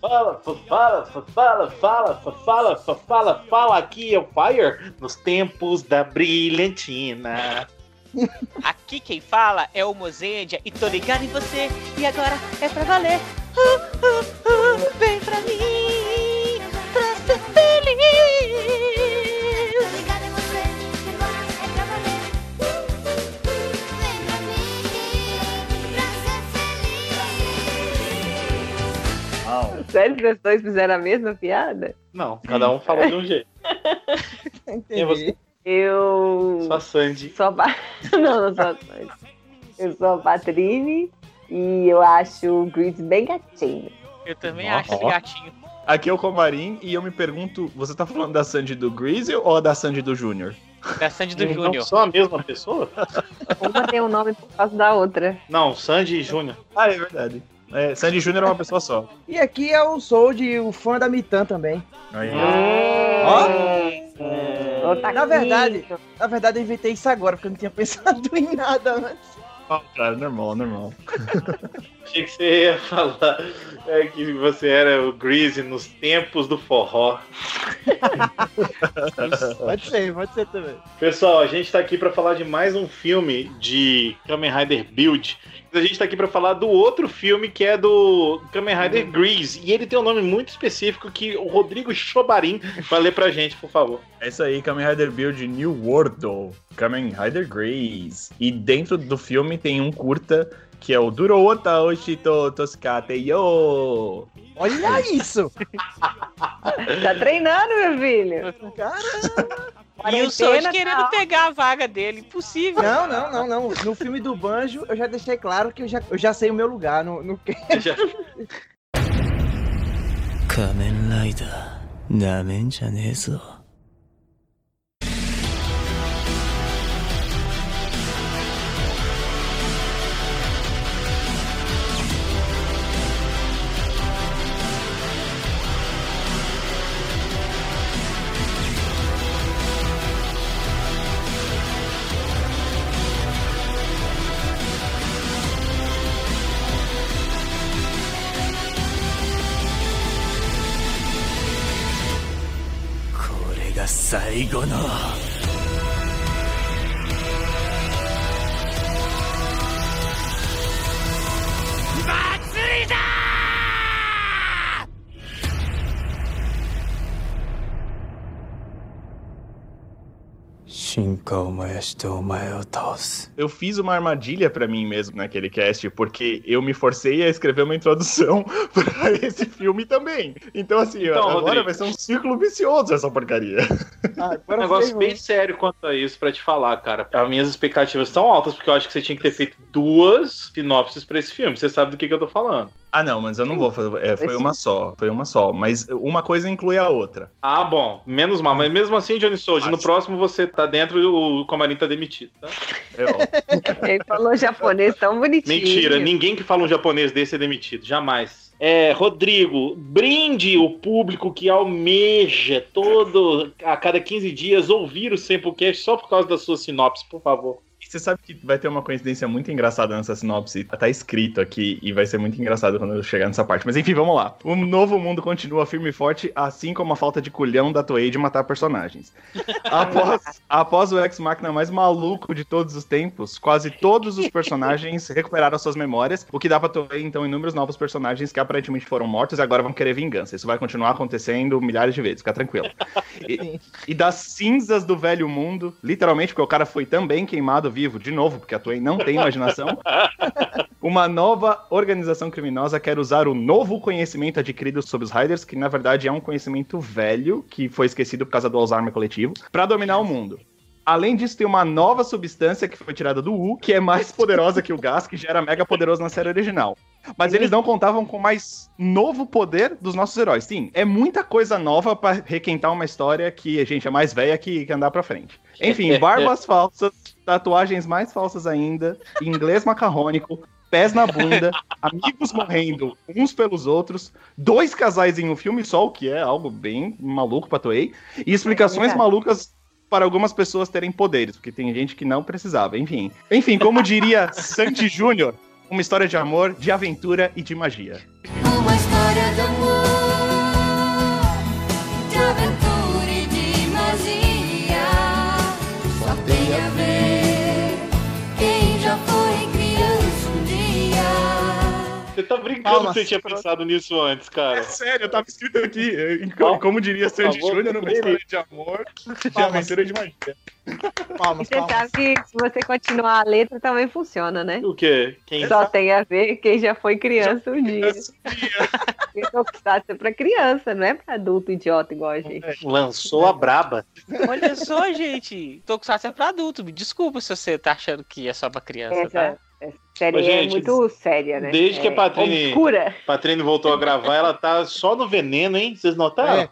fala, fala, fala, fala, fala, fala, fala, fala, aqui é o Fire nos tempos da brilhantina. Aqui quem fala é o Mozendia e tô ligado em você. E agora é pra valer. Uh, uh, uh, vem pra mim, pra ser feliz. Sério que os dois fizeram a mesma piada? Não, cada um fala de um jeito. Quem é você? Eu. Só a Sandy. Sou a Pa- Não, não sou a Sandy. Eu sou a Patrine e eu acho o Gris bem gatinho. Eu também acho esse gatinho. Aqui é o Comarim e eu me pergunto, você tá falando da Sandy do Greasy ou da Sandy do Júnior? Da Sandy do Não Júnior. são a mesma pessoa? Uma tem um nome por causa da outra. Não, Sandy e Júnior. Ah, é verdade. É, Sandy Júnior é uma pessoa só. E aqui é o Sold, o fã da Mitan também. Aí. Outra Na verdade, na verdade eu inventei isso agora, porque eu não tinha pensado em nada antes. Ah, cara, normal, normal. Achei que você ia falar é, que você era o Greasy nos tempos do forró. Pode ser, pode ser também. Pessoal, a gente tá aqui pra falar de mais um filme de Kamen Rider Build. A gente tá aqui pra falar do outro filme que é do Kamen Rider Grease. E ele tem um nome muito específico que o Rodrigo Chobarim vai ler pra gente, por favor. É isso aí, Kamen Rider Build New World, Kamen Rider Grace. E dentro do filme tem um curta que é o Durota Oshito Toscate Yo. Olha isso! tá treinando, meu filho. Caramba! E o Soji tá. querendo tá... pegar a vaga dele. Impossível. Não, não, não, não. No filme do Banjo, eu já deixei claro que eu já, eu já sei o meu lugar no... no... Já... Kamen Rider. Namen 잘해서 ないがな。como estou maldoso. Eu fiz uma armadilha para mim mesmo naquele cast, porque eu me forcei a escrever uma introdução para esse filme também. Então, assim, então, agora Rodrigo. vai ser um círculo vicioso essa porcaria. Ah, um negócio bem sério quanto a isso para te falar, cara. As minhas expectativas estão altas, porque eu acho que você tinha que ter feito duas sinopses para esse filme. Você sabe do que, que eu tô falando. Ah, não, mas eu não vou fazer. é, foi uma só, foi uma só. Mas uma coisa inclui a outra. Ah, bom. Menos mal. Mas mesmo assim, Johnny Soji, no próximo você tá dentro e o Comarim tá demitido, tá? É. Ele falou japonês tão bonitinho. Mentira, ninguém que fala um japonês desse é demitido, jamais. É, Rodrigo, brinde o público que almeja todo a cada 15 dias ouvir o Samplecast só por causa da sua sinopse, por favor. Você sabe que vai ter uma coincidência muito engraçada nessa sinopse. Tá escrito aqui e vai ser muito engraçado quando eu chegar nessa parte. Mas enfim, vamos lá. O novo mundo continua firme e forte, assim como a falta de culhão da Toei de matar personagens. Após, após o ex-máquina mais maluco de todos os tempos, quase todos os personagens recuperaram suas memórias, o que dá pra Toei, então, inúmeros novos personagens que aparentemente foram mortos e agora vão querer vingança. Isso vai continuar acontecendo milhares de vezes, fica tranquilo. E, e das cinzas do velho mundo, literalmente, porque o cara foi também queimado vivo, de novo, porque a Toei não tem imaginação. Uma nova organização criminosa quer usar o novo conhecimento adquirido sobre os Riders, que na verdade é um conhecimento velho, que foi esquecido por causa do Alzheimer coletivo, para dominar o mundo. Além disso, tem uma nova substância que foi tirada do U, que é mais poderosa que o gás, que já era mega poderoso na série original. Mas eles não contavam com mais novo poder dos nossos heróis. Sim, é muita coisa nova pra requentar uma história que a gente é mais velha que, que andar pra frente. Enfim, barbas falsas, tatuagens mais falsas ainda, inglês macarrônico, pés na bunda, amigos morrendo uns pelos outros, dois casais em um filme só, o que é algo bem maluco pra Toei, e explicações É. malucas para algumas pessoas terem poderes, porque tem gente que não precisava, enfim. Enfim, como diria Sandy Júnior, uma história de amor, de aventura e de magia. Uma história amor tá brincando Palmas. que você tinha pensado nisso antes, É cara. sério, tava escrito aqui. Como diria Sandy Júnior numa história de amor de aventura de magia. Palmas, Você palmas. sabe que se você continuar a letra também funciona, né? O quê? Quem Só tem a ver quem já foi criança um dia. Tokusatsu é pra criança, não é pra adulto idiota igual a gente. lançou a braba? Olha só, gente. Tokusatsu é pra adulto. Me desculpa se você tá achando que é só pra criança, Essa, tá? Essa série Ô, gente, é muito séria, né? desde que a É Patrine- Obscura. Patrine voltou a gravar, ela tá só no veneno, hein? Vocês notaram? É.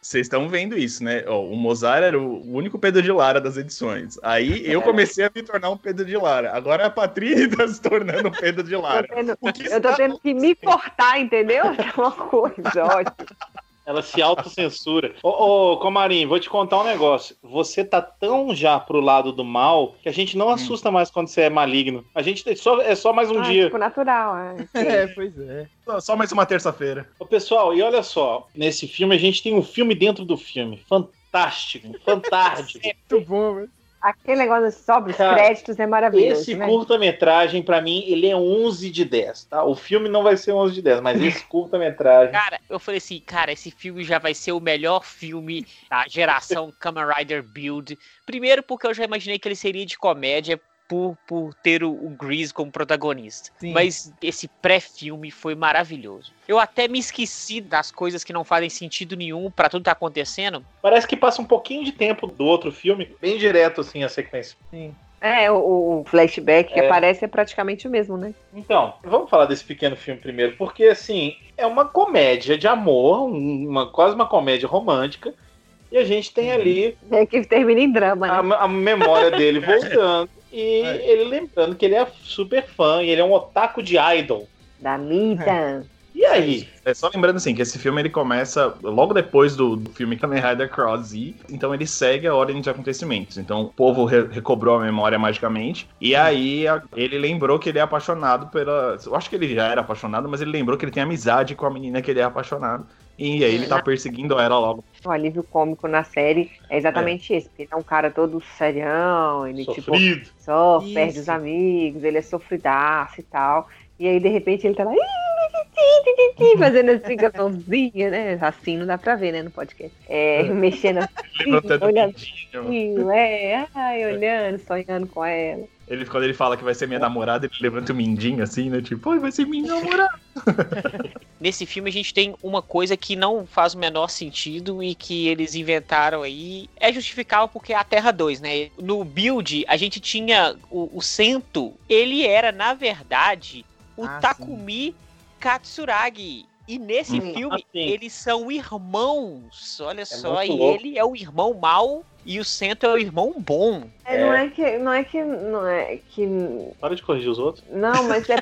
Vocês estão vendo isso, né? Ó, o Mozart era o único Pedro de Lara das edições. Aí eu É. comecei a me tornar um Pedro de Lara. Agora a Patrícia tá se tornando um Pedro de Tô Lara. tendo- O que eu tô tendo que me portar, entendeu? É uma coisa ótima. Ela se autocensura. Ô, ô, Comarim, vou te contar um negócio. Você tá tão já pro lado do mal que a gente não assusta mais quando você é maligno. A gente tem só, é só mais um Ah, dia. tipo, natural. é. É, pois é. Só- Só mais uma terça-feira. Ô, pessoal, e olha só. Nesse filme a gente tem um filme dentro do filme. Fantástico, fantástico. Muito bom, velho. Aquele negócio sobre os Cara, créditos é maravilhoso. Esse né? curta-metragem, pra mim, ele é 11 de 10, tá? O filme não vai ser 11 de 10, mas esse curta-metragem... Cara, eu falei assim, cara, esse filme já vai ser o melhor filme da geração Kamen Rider Build. Primeiro porque eu já imaginei que ele seria de comédia por, por ter o, o Grease como protagonista. Sim. Mas esse pré-filme foi maravilhoso. Eu até me esqueci das coisas que não fazem sentido nenhum pra tudo que tá acontecendo. Parece que passa um pouquinho de tempo do outro filme, bem direto, assim, a sequência. Sim. É, o, o flashback que É. aparece é praticamente o mesmo, né? Então, vamos falar desse pequeno filme primeiro, porque, assim, é uma comédia de amor, um- uma, quase uma comédia romântica, e a gente tem ali É que termina em drama, né? a, a memória dele voltando, e É. ele lembrando que ele é super fã, e ele é um otaku de idol. Da Mita. E aí? É só lembrando assim que esse filme ele começa logo depois do, do filme Kamen Rider Cross Z, então ele segue a ordem de acontecimentos. Então o povo re- recobrou a memória magicamente e aí a- ele lembrou que ele é apaixonado pela, eu acho que ele já era apaixonado, mas ele lembrou que ele tem amizade com a menina que ele é apaixonado. E aí ele tá perseguindo ela logo. O alívio cômico na série é exatamente esse. Porque ele é um cara todo serião, ele tipo Sofrido. sofre, Isso. perde os amigos, ele é sofridaço e tal. E aí, de repente, ele tá lá fazendo assim com a mãozinha, né? Assim não dá pra ver, né, no podcast. É, mexendo assim, olhando assim, é, ai, olhando, sonhando com ela. Ele, quando ele fala que vai ser minha namorada, ele levanta o mindinho assim, né? Tipo, "Ai, vai ser minha namorada. Nesse filme a gente tem uma coisa que não faz o menor sentido e que eles inventaram aí. É justificável porque é a Terra 2, né? No build, a gente tinha o, o Sento, ele era, na verdade, o Ah, Takumi Katsuragi. E nesse Hum, filme, assim. eles são irmãos. Olha só, muito e louco. ele é o irmão mau e o Sento é o irmão bom. É, Não é que. Não é que. Não é que. Para de corrigir os outros. Não, mas é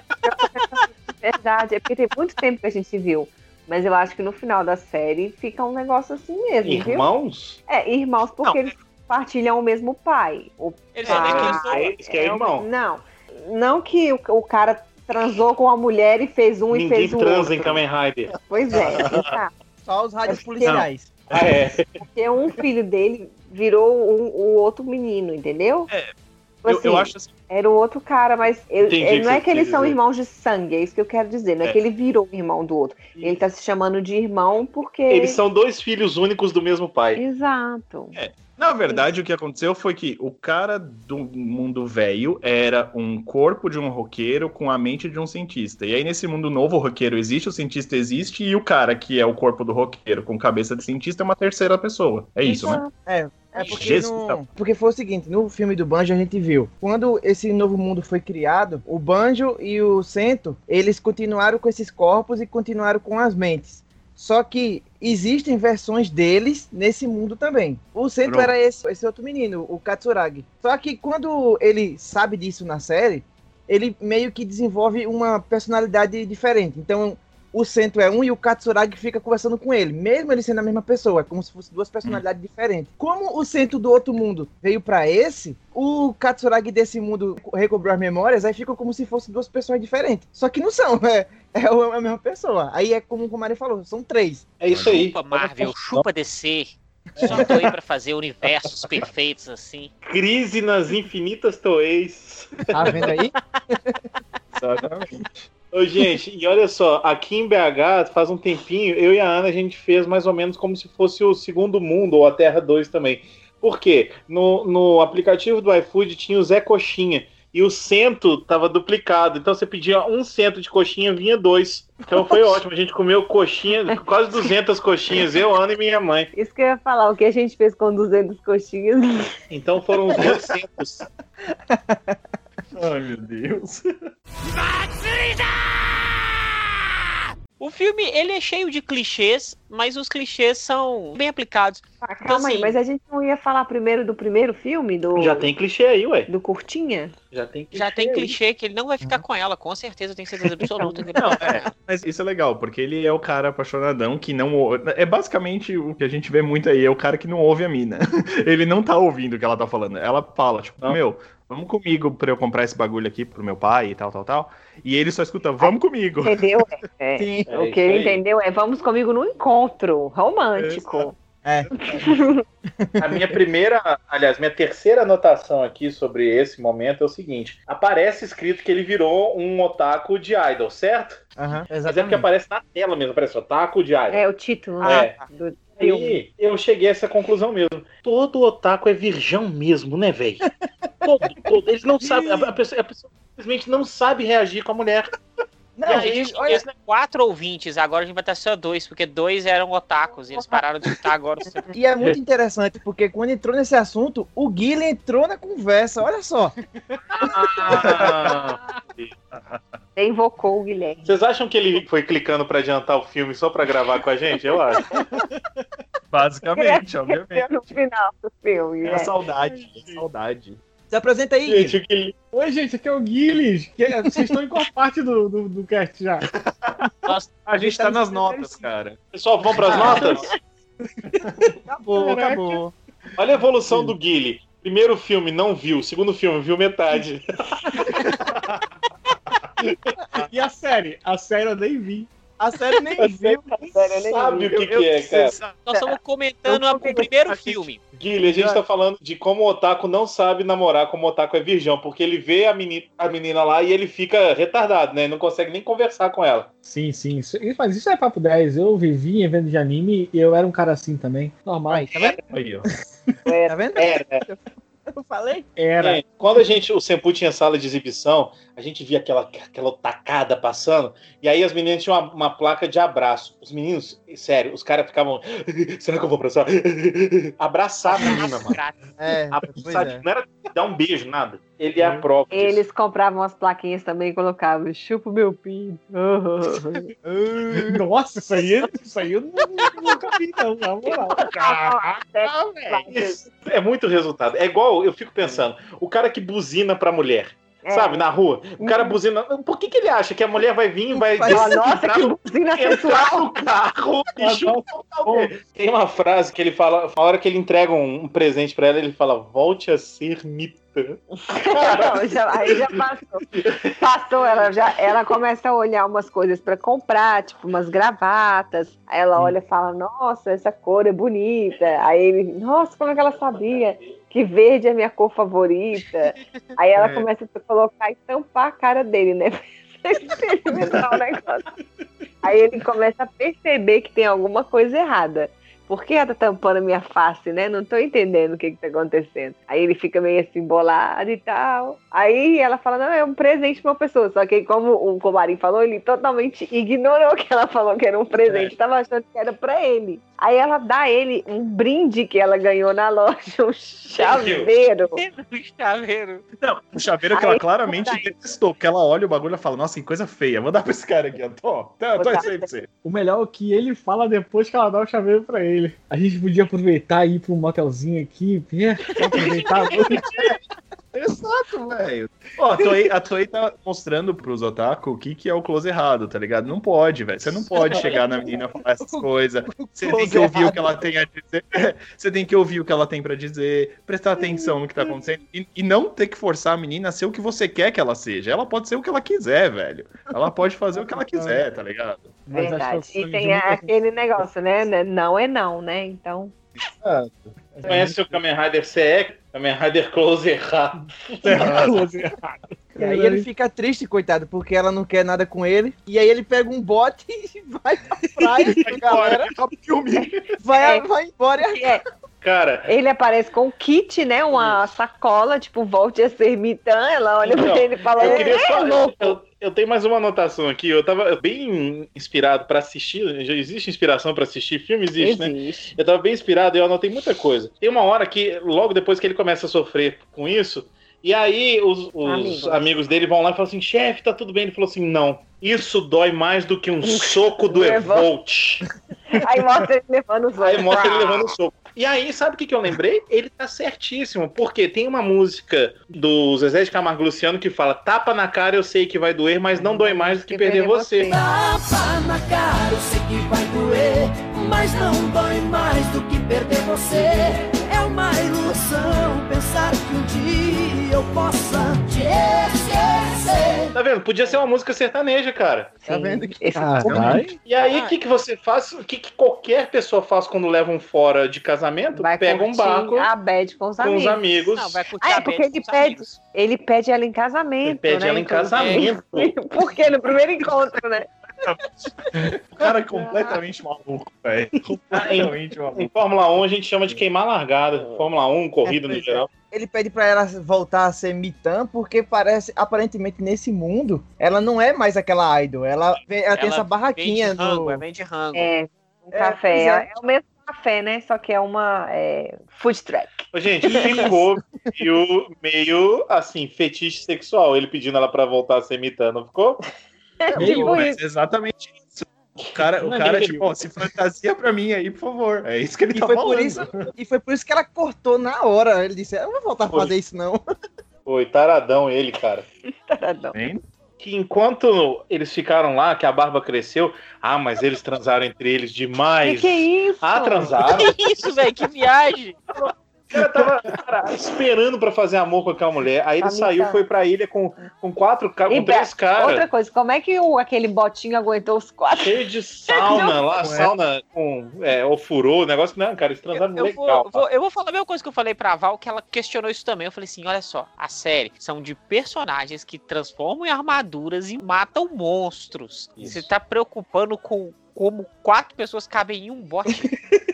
verdade. É porque tem muito tempo que a gente viu. Mas eu acho que no final da série fica um negócio assim mesmo, viu? Irmãos? É, irmãos, porque Não. eles partilham o mesmo pai. O Eles pai é que é o- irmão. Não. Não que o, o cara transou com a mulher e fez um e Ninguém fez o transa outro. em Kamen Rider. Pois é. Só os rádios policiais. Ah, é. porque um filho dele virou um- o outro menino, entendeu? É, Tipo Eu, eu assim, acho assim, Era o outro cara, mas eu- é, não é que eles são dizer. irmãos de sangue, é isso que eu quero dizer. Não é, É. que ele virou irmão do outro. Ele tá se chamando de irmão porque. Eles são dois filhos únicos do mesmo pai. Exato. Na verdade, o que aconteceu foi que o cara do mundo velho era um corpo de um roqueiro com a mente de um cientista. E aí, nesse mundo novo, o roqueiro existe, o cientista existe, e o cara que é o corpo do roqueiro com cabeça de cientista é uma terceira pessoa. É isso, né? É, é porque, Jesus, no- porque foi o seguinte, no filme do Banjo a gente viu, quando esse novo mundo foi criado, o Banjo e o Sento, eles continuaram com esses corpos e continuaram com as mentes. Só que existem versões deles nesse mundo também. O Sento Pronto. era esse, esse outro menino, o Katsuragi. Só que quando ele sabe disso na série, ele meio que desenvolve uma personalidade diferente. Então, o Sento é um e o Katsuragi fica conversando com ele, mesmo ele sendo a mesma pessoa, é como se fossem duas personalidades diferentes. Como o Sento do outro mundo veio pra esse, o Katsuragi desse mundo recobrou as memórias, aí fica como se fossem duas pessoas diferentes. Só que não são, é, é a mesma pessoa. Aí é como o Mari falou, são três. É isso aí. Chupa Marvel, chupa DC. Só tô aí pra fazer universos perfeitos assim. Crise nas infinitas toeis. Tá vendo aí? Exatamente. Ô, gente, e olha só, aqui em BH, faz um tempinho, eu e a Ana, a gente fez mais ou menos como se fosse o Segundo Mundo, ou a Terra 2 também. Por quê? No, no aplicativo do iFood tinha o Zé Coxinha, e o cento tava duplicado. Então você pedia um cento de coxinha, vinha dois. Então foi ótimo, a gente comeu coxinha, quase 200 coxinhas, eu, Ana e minha mãe. Isso que eu ia falar, o que a gente fez com 200 coxinhas. Então foram uns 200. Ai, meu Deus. O filme, ele é cheio de clichês, mas os clichês são bem aplicados. Ah, calma aí, assim- mas a gente não ia falar primeiro do primeiro filme? Do, Já tem clichê aí, ué. do Curtinha? Já tem clichê. Já tem aí. clichê que ele não vai ficar com ela, com certeza, eu tenho certeza absoluta. que ele Não, é, mas isso é legal, porque ele é o cara apaixonadão que não. É basicamente o que a gente vê muito aí, é o cara que não ouve a mina. Ele não tá ouvindo o que ela tá falando. Ela fala, tipo, Não. meu, vamos comigo pra eu comprar esse bagulho aqui pro meu pai e tal, tal, tal. E ele só escuta, vamos comigo. Entendeu? É. Sim. É o que ele aí. entendeu é vamos comigo no encontro romântico. É. A minha primeira, aliás, minha terceira anotação aqui sobre esse momento é o seguinte: aparece escrito que ele virou um otaku de idol, certo? Aham, Mas é porque exatamente. aparece na tela mesmo, aparece otaku de idol. É o título Ah, né, é. do. Aí eu cheguei a essa conclusão mesmo. Todo otaku é virgão mesmo, né, velho? Todo, todo. Eles não sabem. A, a pessoa, a pessoa simplesmente não sabe reagir com a mulher. Não, E a gente olha, tinha quatro ouvintes, agora a gente vai estar só dois, porque dois eram otakus e eles pararam de estar agora. e é muito interessante, porque quando entrou nesse assunto, o Guilherme entrou na conversa, olha só. Ah, Você invocou o Guilherme. vocês acham que ele foi clicando pra adiantar o filme só pra gravar com a gente? Eu acho. Basicamente, obviamente. Cresceu no final do filme, É a saudade, é saudade. Se apresenta aí, Guilherme. Gente, Oi, gente, aqui é o Guilherme. Que- Vocês estão em qual parte do, do, do cast já? A gente tá nas notas, cara. Pessoal, vamos pras notas? Acabou, Caraca. acabou. Olha a evolução do Guile. Primeiro filme, não viu. Segundo filme, viu metade. E a série? A série eu nem vi. A série nem viu. Sério, eu nem Sabe vi. o que, que é, cara? Nós estamos comentando a- o primeiro filme. Guilherme, a gente tá falando de como o Otaku não sabe namorar, como o Otaku é virgão, porque ele vê a menina, a menina lá e ele fica retardado, né? Não consegue nem conversar com ela. Sim, sim. Isso, mas isso é papo 10. Eu vivi em evento de anime e eu era um cara assim também. Normal. Tá vendo? Aí, ó. Tá vendo? É, né? Eu falei. Era. Gente, quando a gente, o Senpu tinha sala de exibição, a gente via aquela, aquela tacada passando, e aí as meninas tinham uma, uma placa de abraço. Os meninos, sério, os caras ficavam. Será que eu vou abraçar? Abraçar a menina, mano. É, Abraçar, é. não era dar um beijo, nada. Ele é a prova. disso. Eles compravam as plaquinhas também e colocavam chupa o meu pinto. Nossa, isso aí, isso aí eu nu- nunca vi, não, na moral. Caraca, velho. É muito resultado. É igual, eu fico pensando, o cara que buzina pra mulher. É. Sabe, na rua, o cara buzina. Por que, que ele acha que a mulher vai vir e vai Nossa, entrar que no- entrar carro e o? Tem uma frase que ele fala, na hora que ele entrega um, um presente pra ela, ele fala: volte a ser mita. Não, já- aí já passou. Passou, ela já ela começa a olhar umas coisas pra comprar, tipo umas gravatas. Aí ela olha e fala: Nossa, essa cor é bonita. Aí ele, nossa, como é que ela sabia? Que verde é minha cor favorita. Aí ela É. começa a colocar e tampar a cara dele, né? Aí ele começa a perceber que tem alguma coisa errada. Por que ela tá tampando a minha face, né? Não tô entendendo o que que tá acontecendo. Aí ele fica meio assim, bolado e tal. Aí ela fala, não, é um presente pra uma pessoa. Só que como o Comarim falou, ele totalmente ignorou que ela falou que era um presente. Tava achando que era pra ele. Aí ela dá a ele um brinde que ela ganhou na loja, um chaveiro. O chaveiro. Não, o chaveiro que Aí, ela claramente detestou, porque ela olha o bagulho e fala, nossa, que coisa feia, vou dar pra esse cara aqui, ó. Tô, tô, tô isso aí pra você. O melhor é o que ele fala depois que ela dá o chaveiro pra ele. A gente podia aproveitar e ir pra um motelzinho aqui? Só aproveitar a noite. Exato, velho. Ó, a Toei, a Toei tá mostrando pros otaku o que, que é o close errado, tá ligado? Não pode, velho. Você não pode chegar na menina e falar essas coisas. Você tem que ouvir errado. o que ela tem a dizer. Você tem que ouvir o que ela tem pra dizer, prestar atenção no que tá acontecendo e, e não ter que forçar a menina a ser o que você quer que ela seja. Ela pode ser o que ela quiser, velho. Ela pode fazer o que ela quiser, tá ligado? Mas Verdade. E tem muita aquele negócio, né? né? Não é não, né? Então. Conhece o Kamen Rider CE? Kamen Rider Close errado. Close errado. E aí ele fica triste, coitado, porque ela não quer nada com ele. E aí ele pega um bote e vai pra praia a galera. O filme. Vai, É. vai embora e É, Cara, ele aparece com um kit, né? Uma sacola, tipo, volte a ser mitã. Ela olha Então, pra ele e fala: eu queria "É, só. louco." Eu, eu tenho mais uma anotação aqui. Eu tava bem inspirado pra assistir. Já existe inspiração pra assistir filme? Existe, né? Existe. Eu tava bem inspirado e eu anotei muita coisa. Tem uma hora que, logo depois que ele começa a sofrer com isso, e aí os, os Amigos. amigos. dele vão lá e falam assim: chefe, tá tudo bem? Ele falou assim: não. Isso dói mais do que um soco do Evolt. Aí mostra ele levando os Aí outros. mostra ele levando o soco. E aí, sabe o que, que eu lembrei? Ele tá certíssimo, porque tem uma música do Zezé de Camargo e Luciano que fala: tapa na cara, eu sei que vai doer, mas não dói mais do que perder você. Tapa na cara, eu sei que vai doer, mas não dói mais do que perder você. É uma ilusão pensar que um dia eu possa te esquecer. Tá vendo? Podia ser uma música sertaneja, cara. Tá vendo que- Esse Caralho. E aí, o que, que você faz? O que, que qualquer pessoa faz quando leva um fora de casamento? vai Pega um barco a bad com os com amigos. os amigos. Não, vai curtir Ah, é porque ele pede- amigos. Ele pede ela em casamento. Ele pede né? ela em Então, casamento. Por quê? No primeiro encontro, né? O cara é completamente maluco, velho. Completamente Em maluco. Fórmula 1 a gente chama de queimar largada. Fórmula 1, corrida É, no pois é. geral. Ele pede pra ela voltar a ser mitã, porque parece, aparentemente, nesse mundo, ela não é mais aquela idol. Ela, vem- ela tem Ela essa barraquinha Vende rango, é vende rango. É, um É, café. É. é. é o mesmo café, né? Só que é uma é, food truck. Ô, Gente, ficou meio, meio assim, fetiche sexual. Ele pedindo ela pra voltar a ser mitã, não ficou? Tipo Mas isso. exatamente isso. O cara, o é cara tipo, ó, se fantasia pra mim aí, por favor. É isso que ele E tá foi, falando. por isso, e foi por isso que ela cortou na hora. Ele disse: Eu não vou voltar a fazer isso, não. Foi taradão ele, cara. Taradão. Hein? Que enquanto eles ficaram lá, que a barba cresceu, ah, mas eles transaram entre eles Que demais. que é isso? Ah, transaram. Que isso, velho? Que viagem! O cara tava cara, esperando pra fazer amor com aquela mulher. Aí ele saiu, foi pra ilha com, com quatro caras, com três caras. Outra coisa, como é que o, aquele botinho aguentou os quatro? Cheio de sauna lá, é. sauna com é, ofurô, o negócio. Não, cara, eles transaram Eu legal. vou, vou- eu vou falar a mesma coisa que eu falei pra Val, que ela questionou isso também. Eu falei assim: olha só, a série são de personagens que transformam em armaduras e matam monstros. Isso. Você tá preocupando com como quatro pessoas cabem em um bote.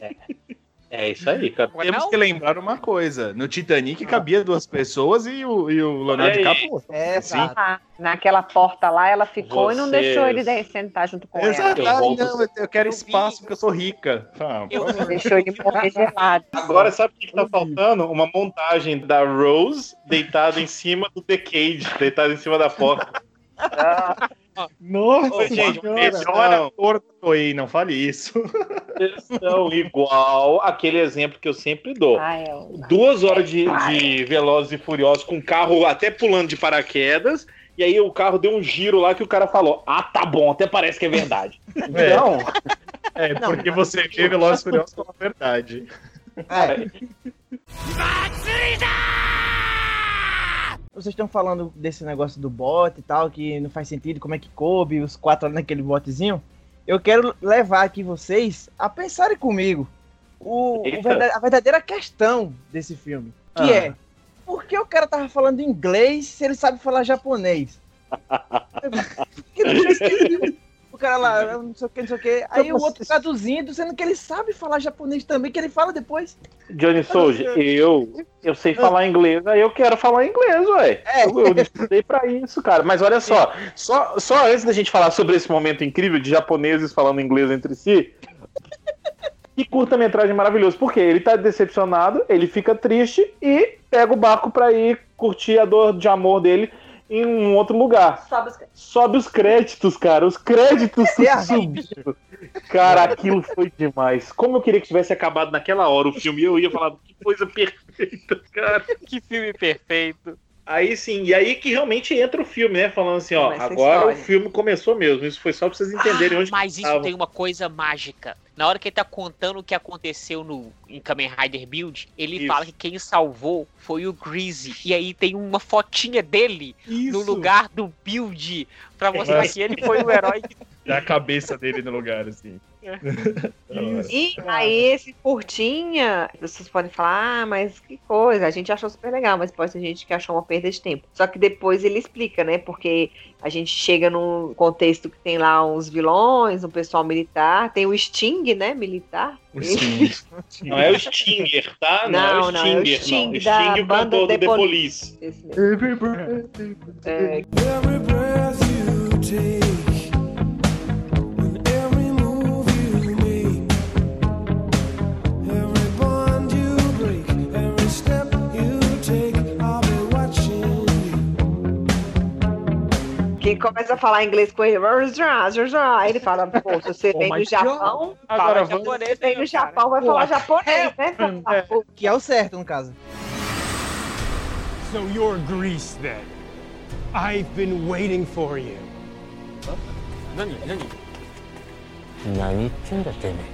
É isso aí, cara. É Temos não? que lembrar uma coisa. No Titanic cabia duas pessoas e o, e o Leonardo. DiCaprio. É, Sim. exato. Ah, naquela porta lá, ela ficou e não Vocês- deixou ele de- sentar junto com Exato. Eu Ah, volto- não, eu- eu quero Eu espaço vi. porque eu sou rica. Ah, Eu- ela. Deixou ele morrer gelado. Agora, sabe o que, que tá faltando? Uma montagem da Rose deitada em cima do The Cage, deitada em cima da porta. Nossa, Ô, gente, senhora. Melhor ator da Toei, não fale isso. São igual aquele exemplo que eu sempre dou. Ah, é o- Duas horas de, de Velozes e Furiosos com o carro até pulando de paraquedas. E aí o carro deu um giro lá que o cara falou: Ah, tá bom, até parece que é verdade. Então, É, porque você vê Velozes e Furiosos pela verdade. É. Vocês estão falando desse negócio do bot e tal, que não faz sentido, como é que coube os quatro ali naquele botezinho. Eu quero levar aqui vocês a pensarem comigo o, o a verdadeira questão desse filme. Que Ah. é, por que o cara tava falando inglês se ele sabe falar japonês? Que não faz sentido. Cara lá, não sei o que, não sei o que. Aí o outro traduzindo, sendo que ele sabe falar japonês também, que ele fala depois. Johnny Souza, eu, eu sei falar inglês, aí eu quero falar inglês, ué. É. Eu, eu estudei pra isso, cara. Mas olha só, só, só antes da gente falar sobre esse momento incrível de japoneses falando inglês entre si, que curta-metragem maravilhoso. Porque ele tá decepcionado, ele fica triste e pega o barco pra ir curtir a dor de amor dele em um outro lugar. Sobe os- Sobe os créditos, cara. Os créditos É subindo. Cara, aquilo foi demais. Como eu queria que tivesse acabado naquela hora o filme, eu ia falar que coisa perfeita, cara. Que filme perfeito. Aí sim, e aí que realmente entra o filme, né? Falando assim, ó, Começa agora o filme começou mesmo. Isso foi só pra vocês entenderem Ah, onde mas que isso tava. tem uma coisa mágica. Na hora que ele tá contando o que aconteceu no em Kamen Rider Build, ele Isso. fala que quem salvou foi o Greasy. E aí tem uma fotinha dele Isso. no lugar do Build pra mostrar É. que ele foi o herói que Da cabeça dele no lugar, assim. E aí, esse curtinha, vocês podem falar, ah, mas que coisa, a gente achou super legal, mas pode ter gente que achou uma perda de tempo. Só que depois ele explica, né? Porque a gente chega num contexto que tem lá uns vilões, um pessoal militar, tem o Sting, né? Militar. O Sting. Não é o Stinger, tá? Não, Não, é não, o é o Stinger, Sting não. O da Sting, o banda cantor do The The Police. Police. Esse mesmo. É, Every breath you take, que começa a falar inglês com ele. Aí ele fala, pô, se você Oh vem my do Japão, Agora Fala vamos. japonês, você vem né, do cara? Japão, vai falar japonês, né? É. Pô, Que é o certo, no caso. So you're Greece then. I've been waiting for you. 何何何言ってんだてめえ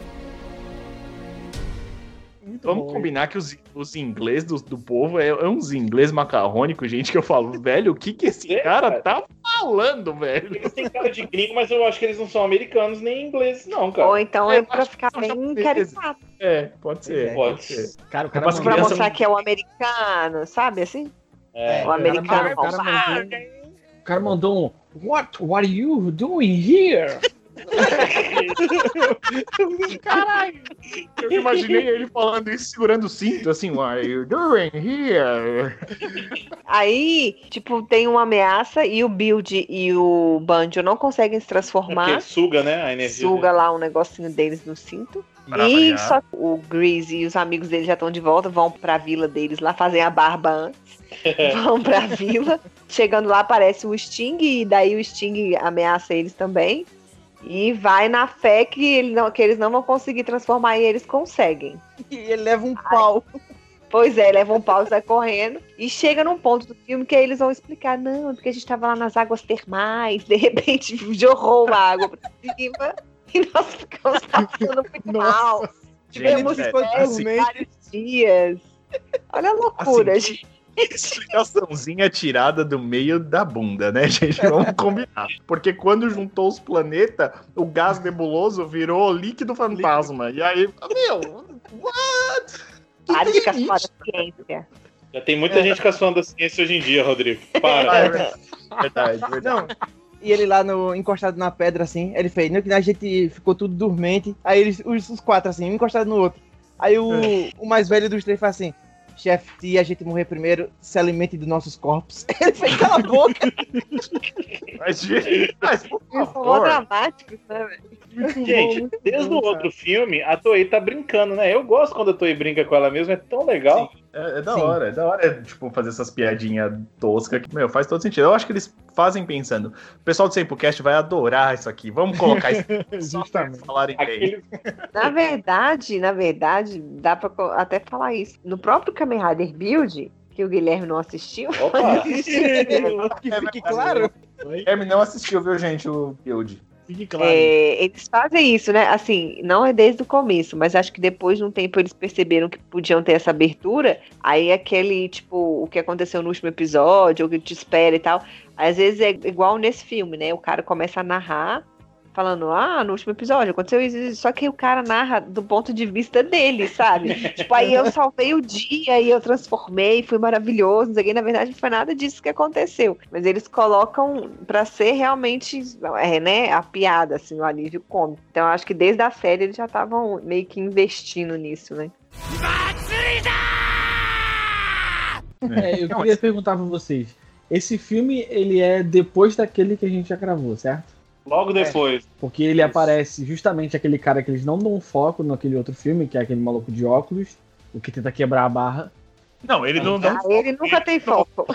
Vamos combinar que os, os inglês do, do povo é, é uns inglês macarrônicos, gente, que eu falo, velho, o que que esse É, cara cara. tá falando, velho? Eles têm cara de gringo, mas eu acho que eles não são americanos nem ingleses, não, cara. Ou então É, é pra ficar bem caricato. É, pode ser. Pode ser. ser. Cara, o É cara Pra mostrar que é o americano, sabe assim? É. O americano o cara malvado. mandou, o cara mandou um What? What are you doing here? Caralho! Eu imaginei ele falando isso segurando o cinto, assim, what are you doing here? Aí, tipo, tem uma ameaça e o Build e o Banjo não conseguem se Porque transformar. suga, né? A energia. Suga lá um negocinho deles no cinto. Pra e variar. só o Grease e os amigos dele já estão de volta, vão pra vila deles lá, fazem a barba antes. vão pra vila. Chegando lá aparece o Sting, e daí o Sting ameaça eles também. E vai na fé que, ele não, que eles não vão conseguir transformar e eles conseguem. E ele leva um pau. Pois é, leva um pau e sai correndo. E chega num ponto do filme que aí eles vão explicar: não, porque a gente tava lá nas águas termais, de repente jorrou a água pra cima e nós ficamos passando muito mal. Tivemos é, assim- vários dias. Olha a loucura, Assim, gente. Explicaçãozinha tirada do meio da bunda, né, gente? Vamos combinar. Porque quando juntou os planetas, o gás nebuloso virou líquido fantasma. E aí, meu, what? Para de isso? da ciência. Já tem muita gente caçoando da ciência hoje em dia, Rodrigo. Para. é verdade, verdade. Não. E ele lá no, encostado na pedra, assim, ele fez, no que a gente ficou tudo dormente. Aí eles, os, os quatro, assim, um encostado no outro. Aí o, o mais velho dos três faz assim. Chefe, se a gente morrer primeiro, se alimente dos nossos corpos. Ele fez cala a boca. Mas, mas, por Mó favor. dramático, né, velho? Gente, desde o outro filme, a Toei tá brincando, né? Eu gosto quando a Toei brinca com ela mesma, é tão legal. É, é da Sim. hora, é da hora, tipo, fazer essas piadinhas toscas que, meu, faz todo sentido. Eu acho que eles fazem pensando. O pessoal do Sempocast vai adorar isso aqui. Vamos colocar isso só pra Justamente. falarem bem. Aquele... Na verdade, na verdade, dá pra até falar isso. No próprio Kamen Rider Build, que o Guilherme não assistiu, Opa! que fique claro. Guilherme não assistiu, viu, gente, o Build. Fique claro. É, eles fazem isso, né? Assim, não é desde o começo, mas acho que depois de um tempo eles perceberam que podiam ter essa abertura. Aí aquele, tipo, o que aconteceu no último episódio, o que te espera e tal. Às vezes é igual nesse filme, né? O cara começa a narrar, falando, ah, no último episódio aconteceu isso, isso. Só que o cara narra do ponto de vista dele, sabe? tipo, aí eu salvei o dia e eu transformei, foi maravilhoso. Não sei o. Na verdade, não foi nada disso que aconteceu. Mas eles colocam pra ser realmente, é, né, a piada, assim, o alívio cômico. Então, eu acho que desde a série eles já estavam meio que investindo nisso, né? É, eu queria perguntar pra vocês. Esse filme, ele é depois daquele que a gente já gravou, certo? Logo depois. Porque ele aparece justamente aquele cara que eles não dão foco naquele outro filme, que é aquele maluco de óculos, o que tenta quebrar a barra. Não, ele não deu, Ah, ele nunca tem foco.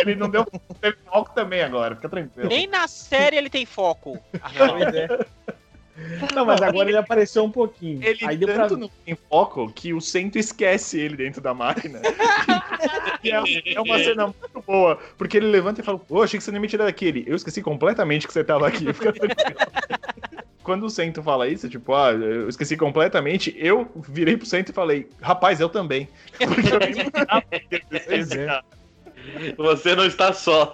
ele não deu teve foco também agora, fica tranquilo. Nem na série ele tem foco. Pois é. Não, mas agora ele apareceu um pouquinho. Ele Aí deu pra tanto não tem foco que o Cento esquece ele dentro da máquina. É, é uma cena muito boa, porque ele levanta e fala, pô, achei que você não ia me tirar daquele. Eu esqueci completamente que você tava aqui. Quando o Cento fala isso, tipo, ah, eu esqueci completamente, eu virei pro Cento e falei, rapaz, eu também. Porque eu nem é. Você não está só.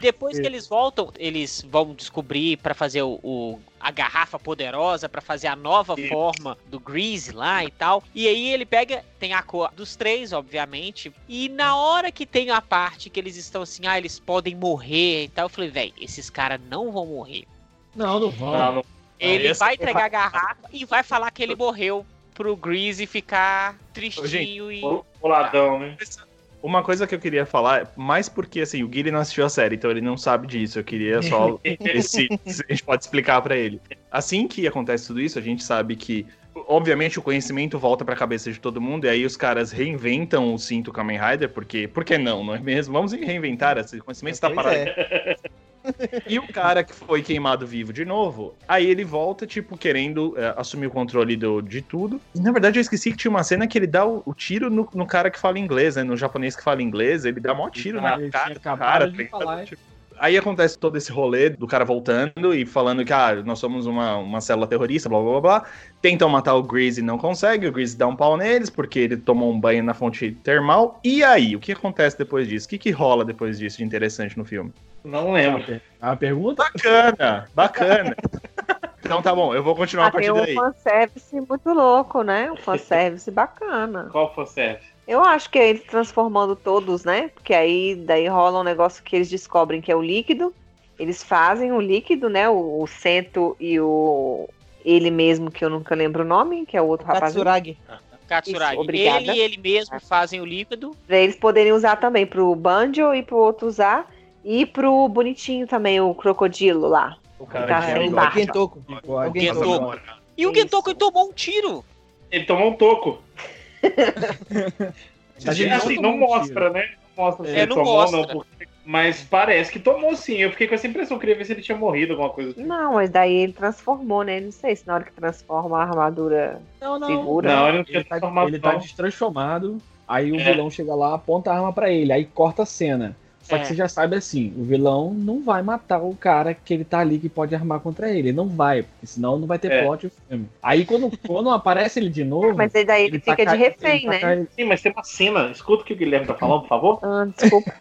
Depois que eles voltam, eles vão descobrir pra fazer o, o, a garrafa poderosa pra fazer a nova forma do Grease lá e tal. E aí ele pega, tem a cor dos três, obviamente. E na hora que tem a parte que eles estão assim, ah, eles podem morrer e tal, eu falei, velho, esses caras não vão morrer. Não, não vão. Não, não- Ele esse- vai entregar a garrafa e vai falar que ele morreu pro Grease ficar tristinho e. o boladão, né? Uma coisa que eu queria falar, mais porque assim, o Guilherme não assistiu a série, então ele não sabe disso. Eu queria só ver se, se a gente pode explicar pra ele. Assim que acontece tudo isso, a gente sabe que, obviamente, o conhecimento volta pra cabeça de todo mundo, e aí os caras reinventam o cinto Kamen Rider, porque por que não, não é mesmo? Vamos reinventar, esse conhecimento está Pois parado. é. E o cara que foi queimado vivo de novo, aí ele volta, tipo, querendo é, assumir o controle do, de tudo. E, na verdade, eu esqueci que tinha uma cena que ele dá o, o tiro no, no cara que fala inglês, né? No japonês que fala inglês, ele dá maior tiro na cara do cara. de tá falar. Tipo, Aí acontece todo esse rolê do cara voltando e falando que, ah, nós somos uma, uma célula terrorista, blá blá blá blá. Tentam matar o Greasy e não consegue. O Greasy dá um pau neles porque ele tomou um banho na fonte termal. E aí, o que acontece depois disso? O que, que rola depois disso de interessante no filme? Não lembro. A pergunta? Bacana, bacana. então tá bom, eu vou continuar a Ah, tem partir um daí. fanservice muito louco, né? Um fanservice bacana. Qual serve? Eu acho que é eles transformando todos, né? Porque aí daí rola um negócio que eles descobrem que é o líquido. Eles fazem o líquido, né? O, o Cento e o. Ele mesmo, que eu nunca lembro o nome, que é o outro rapaz. Katsuragi. Katsuragi. Isso, obrigada. ele e ele mesmo fazem o líquido. Pra eles poderem usar também pro Banjo e pro outro usar. E pro bonitinho também, o crocodilo lá. O Tá, cara é tinha- um O tocou. E o Isso. Gentoko tomou um tiro. Ele tomou um toco. Assim, não um mostra, né? Não mostra se É, ele não tomou mostra. não. porque- Mas parece que tomou sim. Eu fiquei com essa impressão. Eu queria ver se ele tinha morrido, alguma coisa assim. Não, mas daí ele transformou, né? Não sei se na hora que transforma a armadura Não, não. segura. Não, ele não tinha Ele tá, transformado, ele tá destransformado. Aí o É. vilão chega lá, aponta a arma pra ele, aí corta a cena. Só É. que você já sabe assim, o vilão não vai matar o cara que ele tá ali que pode armar contra ele. Ele não vai, porque senão não vai ter É. plot o filme. Aí quando, quando aparece ele de novo. Mas aí daí ele, tá fica de ca- refém, ele tá né? ca- Sim, mas tem uma cena. Escuta o que o Guilherme tá falando, por favor. Ah, desculpa.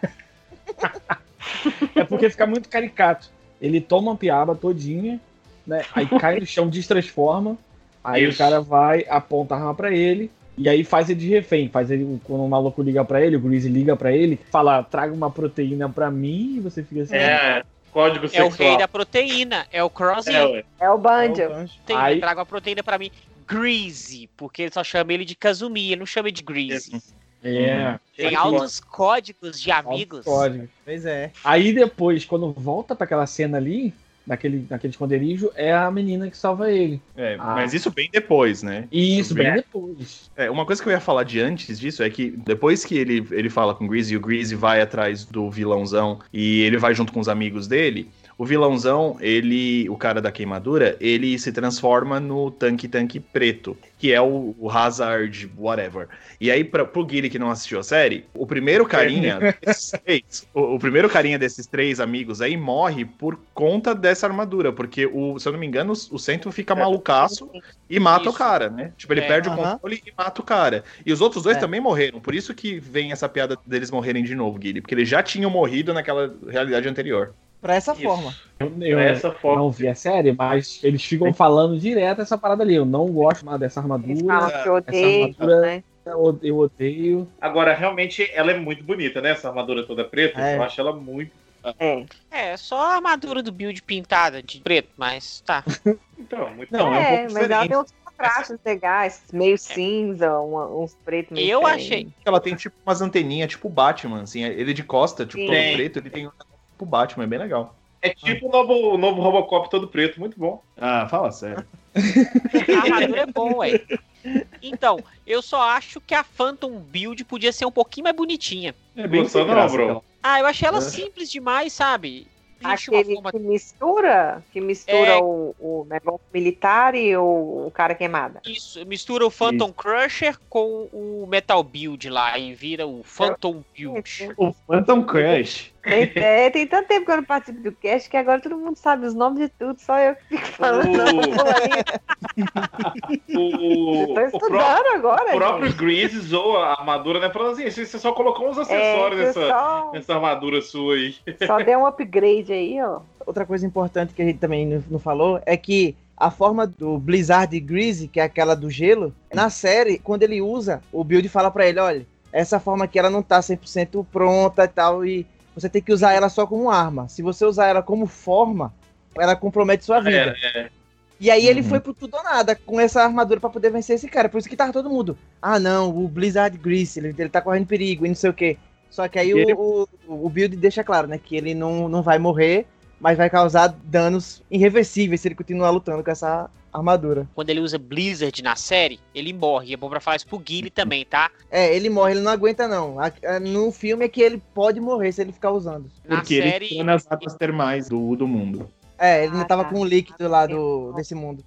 É porque fica muito caricato. Ele toma uma piaba todinha, né? Aí cai no chão, destransforma. Aí Isso. o cara vai, aponta a arma pra ele. E aí faz ele de refém. Faz ele, quando o maluco liga pra ele, o Greasy liga pra ele, fala, traga uma proteína pra mim, e você fica assim. É, código É o sexual. rei da proteína. É o Crossy. É. É o Banjo. Proteína, Aí- Traga uma proteína pra mim. Greasy, porque ele só chama ele de Kazumi, ele não chama ele de Greasy. É. Tem Ele altos códigos de amigos. Código. Pois é. Aí depois, quando volta pra aquela cena ali, naquele, naquele esconderijo, é a menina que salva ele. É, Ah. mas isso bem depois, né? Isso, bem É. depois. É, uma coisa que eu ia falar de antes disso é que depois que ele, ele fala com o Greasy, o Greasy vai atrás do vilãozão e ele vai junto com os amigos dele, o vilãozão, ele, o cara da queimadura, ele se transforma no tanque tanque preto, que é o, o Hazard, whatever. E aí, pra, pro Guilherme que não assistiu a série, o primeiro carinha desses três, o, o primeiro carinha desses três amigos aí morre por conta dessa armadura, porque o, se eu não me engano, o, o Centro fica malucaço e mata o Isso. cara, né? Tipo, ele É. perde o Aham. controle e mata o cara. E os outros dois É. também morreram. Por isso que vem essa piada deles morrerem de novo, Guilherme. Porque eles já tinham morrido naquela realidade anterior. Pra essa Isso. forma. Eu, eu Essa forma. não vi a série, mas eles ficam falando direto essa parada ali. Eu não gosto mais dessa Eles armadura. falam que odeiam, armadura- né? Eu, eu odeio. Agora, realmente, ela é muito bonita, né? Essa armadura toda preta. É. Eu acho ela muito. É. É, só a armadura do build pintada de preto, mas tá. Então, muito Não, é um é, pouco mas ela diferente. tem uns contrastes legais, meio cinza, uma- uns pretos meio Eu diferentes. achei. Ela tem tipo umas anteninhas, tipo Batman, assim. Ele de costa, tipo, todo preto, ele tem tipo Batman, é bem legal. É tipo o novo, o novo Robocop todo preto, muito bom. Ah, fala sério. A armadura é bom, ué. Então, eu só acho que a Phantom Build podia ser um pouquinho mais bonitinha. É bem graça, bro. Ah, eu achei ela É. simples demais, sabe? Uma Aquele forma... que mistura, que mistura É. o, o negócio militar e o, o cara queimada. Isso, mistura o Phantom Crusher com o Metal Build lá e vira o Phantom Build. O Phantom Crash. Tem, é, tem tanto tempo que eu não participo do cast que agora todo mundo sabe os nomes de tudo, só eu que fico falando. O, o, Tô o, pró- estudando agora, o próprio. Grease zoa a armadura, né? Falando assim, você só colocou uns É, acessórios eu nessa, só, nessa armadura sua aí. só dei um upgrade aí, ó. outra coisa importante que a gente também não, falou é que a forma do Blizzard Greasy, que é aquela do gelo, na série, quando ele usa, o build fala pra ele, olha, essa forma aqui ela não tá 100% pronta e tal, e você tem que usar ela só como arma. Se você usar ela como forma, ela compromete sua vida. É, é. E aí ele Uhum. foi pro tudo ou nada com essa armadura pra poder vencer esse cara. Por isso que tava todo mundo. Ah, não, o Blizzard Grease, ele, ele tá correndo perigo e não sei o quê. Só que aí o, Ele- o, o build deixa claro, né? Que ele não, não vai morrer, mas vai causar danos irreversíveis se ele continuar lutando com essa armadura. Quando ele usa Blizzard na série, ele morre. E é bom pra falar isso pro Guile também, tá? É, ele morre, ele não aguenta, não. No filme é que ele pode morrer se ele ficar usando. Na Porque ele série. entrou nas águas termais do, do mundo. É, ele ainda Ah, tava tá. com o líquido lá do, desse mundo.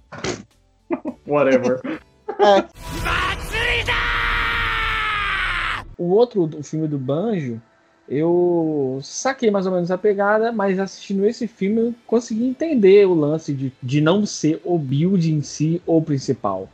Whatever. O outro, o filme do Banjo, eu saquei mais ou menos a pegada, mas assistindo esse filme eu consegui entender o lance de, de não ser o build em si o principal,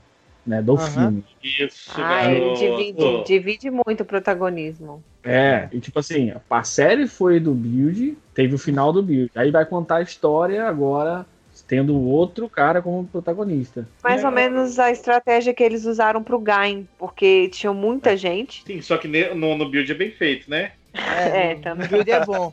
né, do Aham. filme. Isso, Ah, ele divide, divide muito o protagonismo. É, e tipo assim, a série foi do build, teve o final do build. Aí vai contar a história agora tendo outro cara como protagonista. Mais ou menos a estratégia que eles usaram pro Gain, porque tinha muita gente. Sim, só que no, no build é bem feito, né? É, o também. build é bom.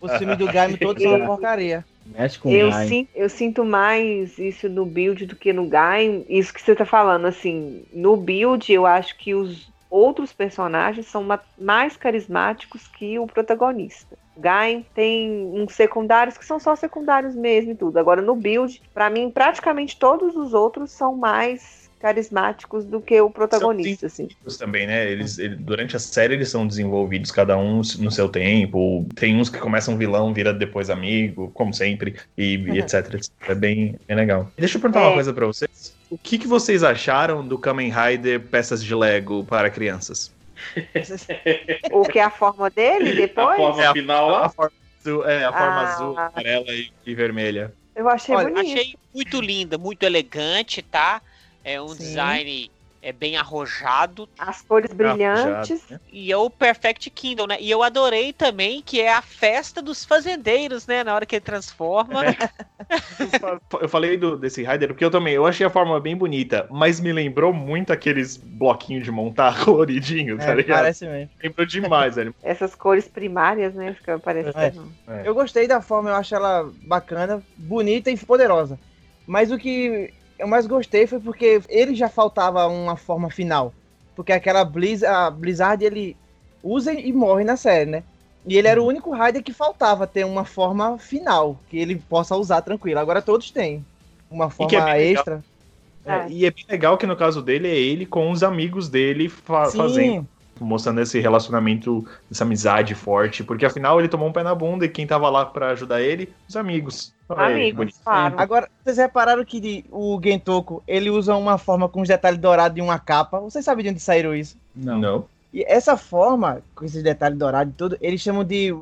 Os filmes do Gaime todos são uma porcaria. Mexe com Eu, o sin- eu sinto mais isso no build do que no Gain. Isso que você tá falando, assim, no build eu acho que os outros personagens são ma- mais carismáticos que o protagonista. Gain tem uns secundários que são só secundários mesmo e tudo. Agora no build, pra mim, praticamente todos os outros são mais carismáticos do que o protagonista, assim. Também, né? Eles, ele- durante a série eles são desenvolvidos, cada um no seu tempo. Tem uns que começam vilão, vira depois amigo, como sempre, e, e etc, etc. É bem, bem legal. Deixa eu perguntar É. uma coisa pra vocês. O que, que vocês acharam do Kamen Rider peças de Lego para crianças? O que é a forma dele A depois? forma É a- final A lá. forma azul, é, a forma Ah. azul, amarela e, e vermelha. Eu achei Olha, bonito. Achei muito linda, muito elegante, tá? É um Sim. design é bem arrojado. As cores brilhantes. Já, né? E é o Perfect Kingdom, né? E eu adorei também que é a festa dos fazendeiros, né? Na hora que ele transforma. Eu falei do, desse Rider porque eu também, eu achei a forma bem bonita, mas me lembrou muito aqueles bloquinhos de montar coloridinhos, tá É, ligado? parece mesmo. Lembrou demais, velho. Essas cores primárias, né? Fica parecendo. Eu gostei da forma, eu acho ela bacana, bonita e poderosa. Mas o que eu mais gostei foi porque ele já faltava uma forma final. Porque aquela Blizz, a Blizzard ele usa e morre na série, né? E ele era o único Raider que faltava ter uma forma final, que ele possa usar tranquilo. Agora todos têm uma que é forma legal. extra. É. E é bem legal que no caso dele é ele com os amigos dele fa- Sim, fazendo, mostrando esse relacionamento, essa amizade forte, porque afinal ele tomou um pé na bunda e quem tava lá pra ajudar ele, os amigos. Olha Amigos, claro. Agora, vocês repararam que de- o Gentoko, ele usa uma forma com os detalhes dourados e uma capa. Vocês sabem de onde saíram isso? Não. Não. E essa forma, com esses detalhes dourados e tudo, eles chamam de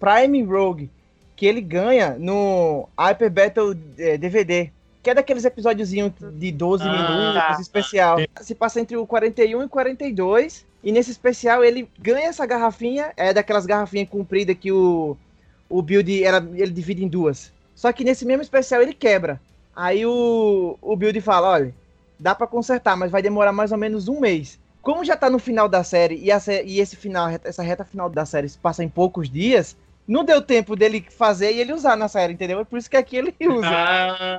Prime Rogue, que ele ganha no Hyper Battle eh, DVD, que é daqueles episódiozinhos de 12 Ah, minutos, tá. especial. Se passa entre o 41 e 42, e nesse especial ele ganha essa garrafinha, é daquelas garrafinhas compridas que o, o build era, ele divide em duas. Só que nesse mesmo especial ele quebra. Aí o, o build fala, olha, dá pra consertar, mas vai demorar mais ou menos um mês. Como já tá no final da série e, a e esse final, essa reta final da série se passa em poucos dias, não deu tempo dele fazer e ele usar na série, entendeu? É por isso que aqui ele usa.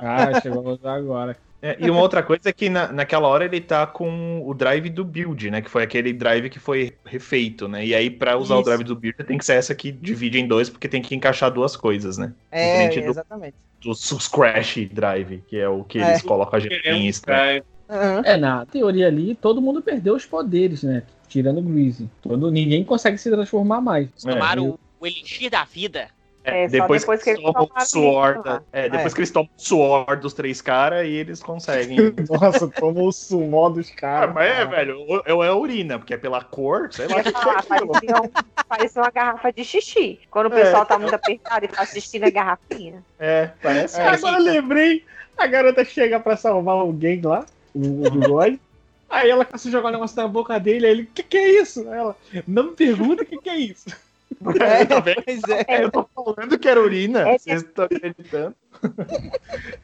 Ah, Ah, chegou a usar agora. É, e uma outra coisa é que na, naquela hora ele tá com o drive do build, né? Que foi aquele drive que foi refeito, né? E aí, pra usar o Isso. drive do build, tem que ser essa que divide em dois, porque tem que encaixar duas coisas, né? é, Diferente do- exatamente. Os Crash Drive, que é o que É. eles colocam a é gente em. Aham. É, na teoria ali, todo mundo perdeu os poderes, né? Tirando o Greasy. Todo, ninguém consegue se transformar mais. É, Tomaram e o, o elixir da vida. É, só depois que eles tomam suor, da- é, depois É. que eles tomam o suor dos três caras e eles conseguem. Nossa, tomou o sumó dos Ah, caras. mas é, velho, ou é urina, porque é pela cor, sei lá. Eu falar, parecia, um- parecia uma garrafa de xixi. Quando o É. pessoal tá muito apertado e faz xixi na garrafinha. É, parece. Agora eu lembrei, a garota chega pra salvar alguém lá, o, bigode. Aí ela começa a jogar o negócio na boca dele, aí ele, que que é isso? Aí ela, não me pergunta o que que é isso. É, tá vendo? pois é. Eu tô falando que era urina. É. Vocês estão acreditando?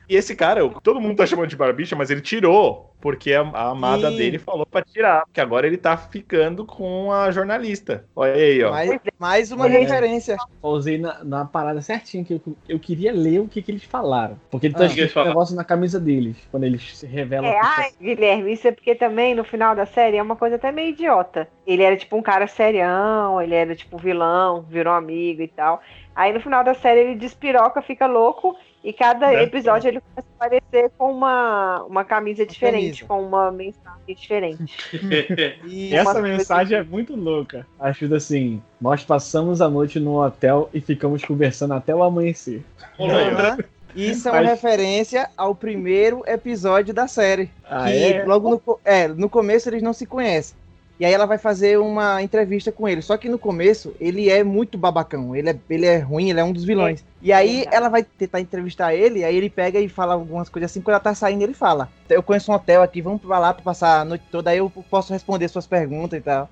E esse cara, todo mundo tá chamando de barbicha, mas ele tirou. Porque a, a amada Sim. dele falou pra tirar. Porque agora ele tá ficando com a jornalista. Olha aí, ó. Mais, mais uma É. referência. Pausei na, na parada certinha que eu, eu queria ler o que, que eles falaram. Porque Ah. tá eles escrito um negócio na camisa deles, quando eles se revelam. É, que ai, Guilherme, isso é porque também no final da série é uma coisa até meio idiota. Ele era tipo um cara serião, ele era tipo vilão, virou amigo e tal. Aí no final da série ele despiroca, fica louco, e cada Né? episódio ele começa a aparecer com uma, uma camisa diferente, camisa. com uma mensagem diferente. E Essa uma mensagem é muito louca. Acho assim: nós passamos a noite no hotel e ficamos conversando até o amanhecer. Aham. Isso é uma Mas- referência ao primeiro episódio da série. Ah, que é? logo no, é, no começo eles não se conhecem. E aí ela vai fazer uma entrevista com ele. Só que no começo ele é muito babacão. Ele é, ele é ruim, ele é um dos vilões. E aí Verdade. ela vai tentar entrevistar ele, aí ele pega e fala algumas coisas assim. Quando ela tá saindo, ele fala: Eu conheço um hotel aqui, vamos pra lá pra passar a noite toda, aí eu posso responder suas perguntas e tal.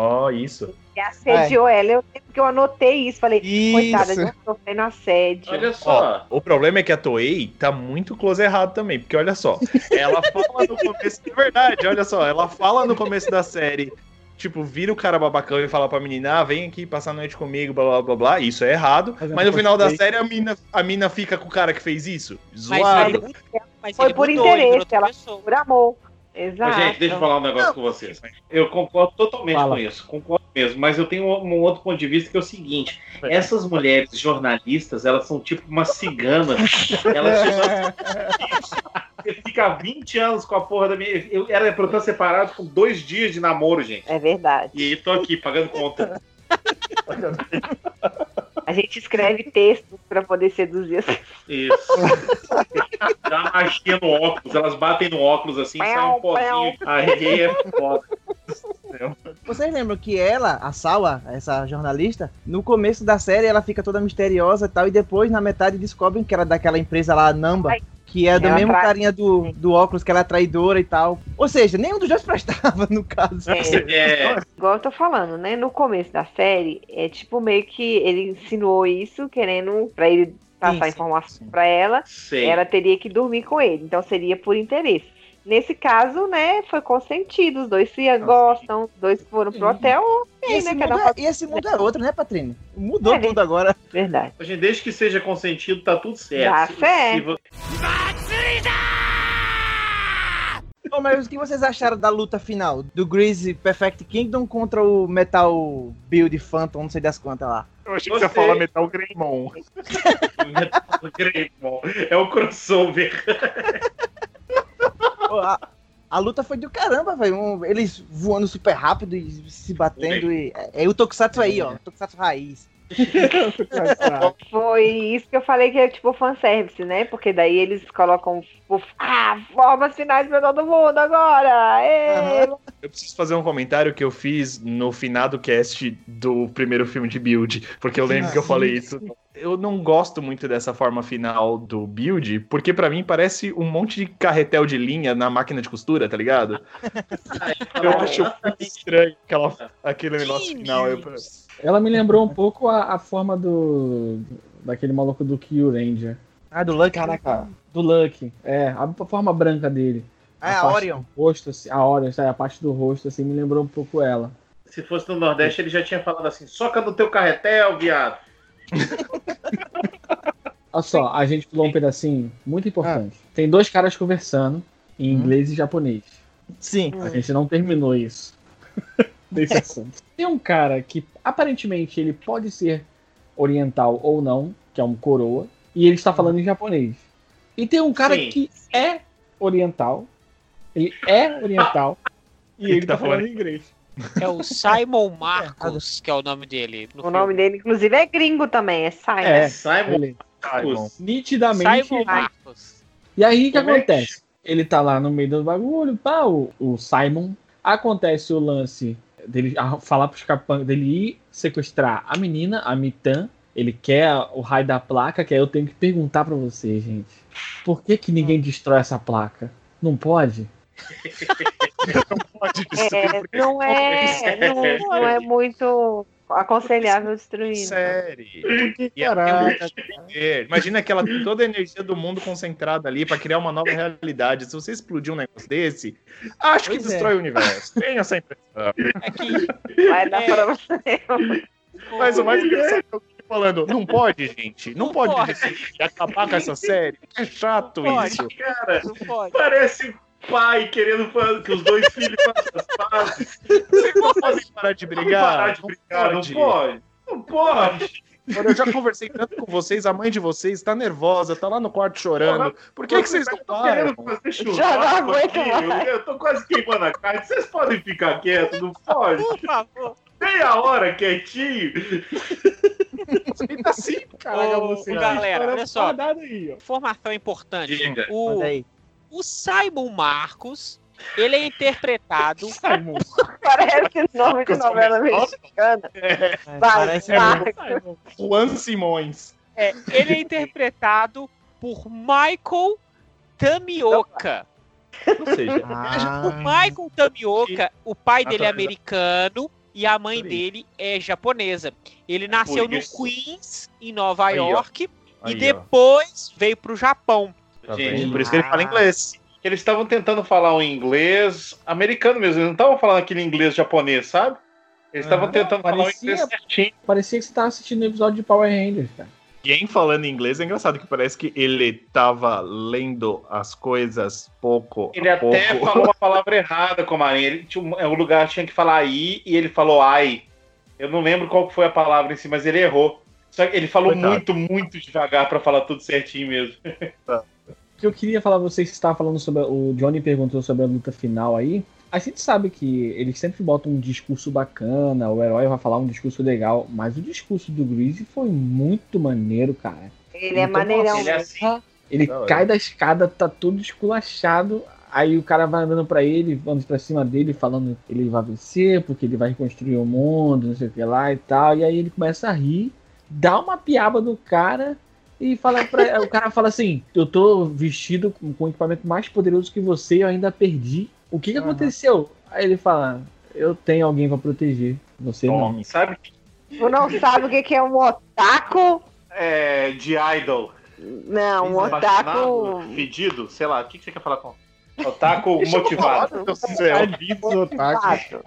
Ó, isso. E assediou ela. Eu lembro que eu anotei isso. Falei, coitada, Isso. não sofrendo assédio. Olha só. Ó, o problema é que a Toei tá muito close errado também, porque olha só, ela fala no começo, é verdade, olha só, ela fala no começo da série, tipo, vira o cara babacão e fala pra menina, ah, vem aqui passar a noite comigo, blá blá blá blá, isso é errado, Mas é mas no final da série a mina, a mina fica com o cara que fez isso, Mas zoado. ele, mas Foi por interesse, ela- pessoa. Por amor. Exato. Mas, gente, deixa eu falar um negócio com vocês. Eu concordo totalmente Fala. com isso, concordo mesmo, mas eu tenho um, um outro ponto de vista que é o seguinte: essas mulheres jornalistas, elas são tipo umas ciganas. Elas Você fica 20 anos com a porra da minha. Eu era pra eu estar separado com dois dias de namoro, gente. É verdade. E tô aqui pagando conta. A gente escreve textos pra poder seduzir as Isso. Dá uma magia no óculos, elas batem no óculos assim, sai um pozinho. Aí é foda. Vocês lembram que ela, a Sawa, essa jornalista, no começo da série ela fica toda misteriosa e tal, e depois na metade descobrem que era daquela empresa lá, Namba, Ai. Que é do Ela mesmo trai- carinha do, do óculos, que ela é traidora e tal. Ou seja, nenhum dos dois prestava, no caso. É, É, igual eu tô falando, né? No começo da série, é tipo meio que ele insinuou isso, querendo pra ele passar Sim, informação pra ela, sei. ela teria que dormir com ele. Então seria por interesse. Nesse caso, né, foi consentido. Os dois se gostam, os dois foram pro Sim. hotel, E esse, né? mundo é, e esse mundo é outro, né, Patrine? Mudou É, tudo agora. Verdade. Gente, desde que seja consentido, tá tudo certo. Dá Se- certo. se vo- Ô, mas o que vocês acharam da luta final? Do Greasy Perfect Kingdom contra o Metal Build Phantom, não sei das quantas lá. Eu achei que você ia Gostei. falar Metal Greymon. Greymon. É o crossover. A, a luta foi do caramba, velho. Um- eles voando super rápido e se batendo. E, é, é o Tokusatsu aí, ó. Tokusatsu raiz. Foi isso que eu falei que é tipo fanservice, né? Porque daí eles colocam ah, formas finais pra todo mundo agora! Eu preciso fazer um comentário que eu fiz no final do cast do primeiro filme de Build, porque eu lembro que eu falei isso. Eu não gosto muito dessa forma final do Build, porque pra mim parece um monte de carretel de linha na máquina de costura, tá ligado? Eu acho muito estranho aquela, aquele negócio final. Eu, Ela me lembrou um pouco a, a forma do. daquele maluco do Kyo Ranger. Ah, do Lucky. Caraca, do Lucky. É, a forma branca dele. Ah, a parte Orion. do rosto, assim, a Orion, sabe, a parte do rosto, assim, me lembrou um pouco ela. Se fosse no Nordeste, ele já tinha falado assim: soca no teu carretel, viado. Olha só, a gente pulou um pedacinho muito importante. Ah. Tem dois caras conversando em Hum. inglês e japonês. Sim. A gente não terminou isso. Desse assunto. Tem um cara que aparentemente ele pode ser oriental ou não, que é um coroa, e ele está falando em japonês. E tem um cara Sim. que é oriental, ele é oriental, e que ele tá está falando falando? em inglês. É o Simon Marcos, que é o nome dele. no O nome dele, inclusive, é gringo também, é Simon. É, Simon Ele, Marcos. filme. nitidamente. Simon Marcos. E aí o que Como é que- acontece? Ele tá lá no meio do bagulho, pá, o, o Simon. Acontece o lance dele falar pros capangas dele ir sequestrar a menina, a Mitan. Ele quer o raio da placa, que aí eu tenho que perguntar pra você, gente. Por que que ninguém destrói essa placa? Não pode? pode destruir, É, porque não é, não, não é muito Aconselhável destruir. Série. E Caraca. Imagina que ela tem toda a energia do mundo concentrada ali pra criar uma nova realidade. Se você explodir um negócio desse, acho que Pois é. destrói o universo. Tenho essa impressão. É que Vai dar É. pra você. Mas o mais engraçado é o Gui falando, não pode, gente. Não, Não pode, pode. acabar com essa série. É chato Não pode. isso. Cara, não pode. parece pai querendo que os dois filhos façam as pazes. Vocês não podem parar de brigar. parar de brigar, não pode. Não pode. Mano, eu já conversei tanto com vocês, a mãe de vocês tá nervosa, tá lá no quarto chorando. Por que, que vocês não estão param? querendo fazer Já não aguento aqui? mais. Eu, eu tô quase queimando a carne. Vocês podem ficar quietos, não pode? Por favor. Meia hora quietinho. Você tá assim, Caraca, Ô, você galera, olha só. Aí, ó. Informação importante. Diga. O, Olha aí. O Simon Marcos, ele é interpretado. Simon. Parece nome de novela mexicana. É, Vai, parece. Simon. Juan Simões. é, ele é interpretado por Michael Tamioka. Ou seja, Ah, O Michael Tamioka, o pai dele é americano e a mãe dele é japonesa. Ele nasceu no. Queens, em Nova Aí, ó. York, Aí, e ó. depois veio pro Japão. Tá Gente? Por isso que ele fala inglês. Eles estavam tentando falar um inglês americano mesmo. Eles não estavam falando aquele inglês japonês, sabe? Eles estavam Ah, tentando falar um parecia- inglês certinho. Parecia que você tava assistindo um episódio de Power Rangers, cara. Quem falando inglês é engraçado, que parece que ele tava lendo as coisas pouco Ele a até pouco. falou uma palavra errada com a Marinha. Ele tinha um, o lugar tinha que falar aí e ele falou ai. Eu não lembro qual foi a palavra em si, mas ele errou. Só que ele falou Coitado. muito, muito devagar pra falar tudo certinho mesmo. O que eu queria falar, vocês estavam falando sobre. O Johnny perguntou sobre a luta final aí. A gente sabe que eles sempre botam um discurso bacana, o herói vai falar um discurso legal, mas o discurso do Greasy foi muito maneiro, cara. Ele é Então, maneirão. Ele é assim. Ele hora. cai da escada, tá todo esculachado. Aí o cara vai andando pra ele, vamos pra cima dele, falando que ele vai vencer, porque ele vai reconstruir o mundo, não sei o que lá e tal. E aí ele começa a rir, dá uma piaba no cara e fala pra. o cara fala assim: Eu tô vestido com, com o equipamento mais poderoso que você e eu ainda perdi. O que, que Aham. aconteceu? Aí ele fala: Eu tenho alguém pra proteger. Você não. Sabe Tu não sabe o que que é um otaku? é, de idol? Não, um otaku. Pedido? Sei lá, o que que você quer falar com? Otaku motivado. Meu Deus do céu. Exato.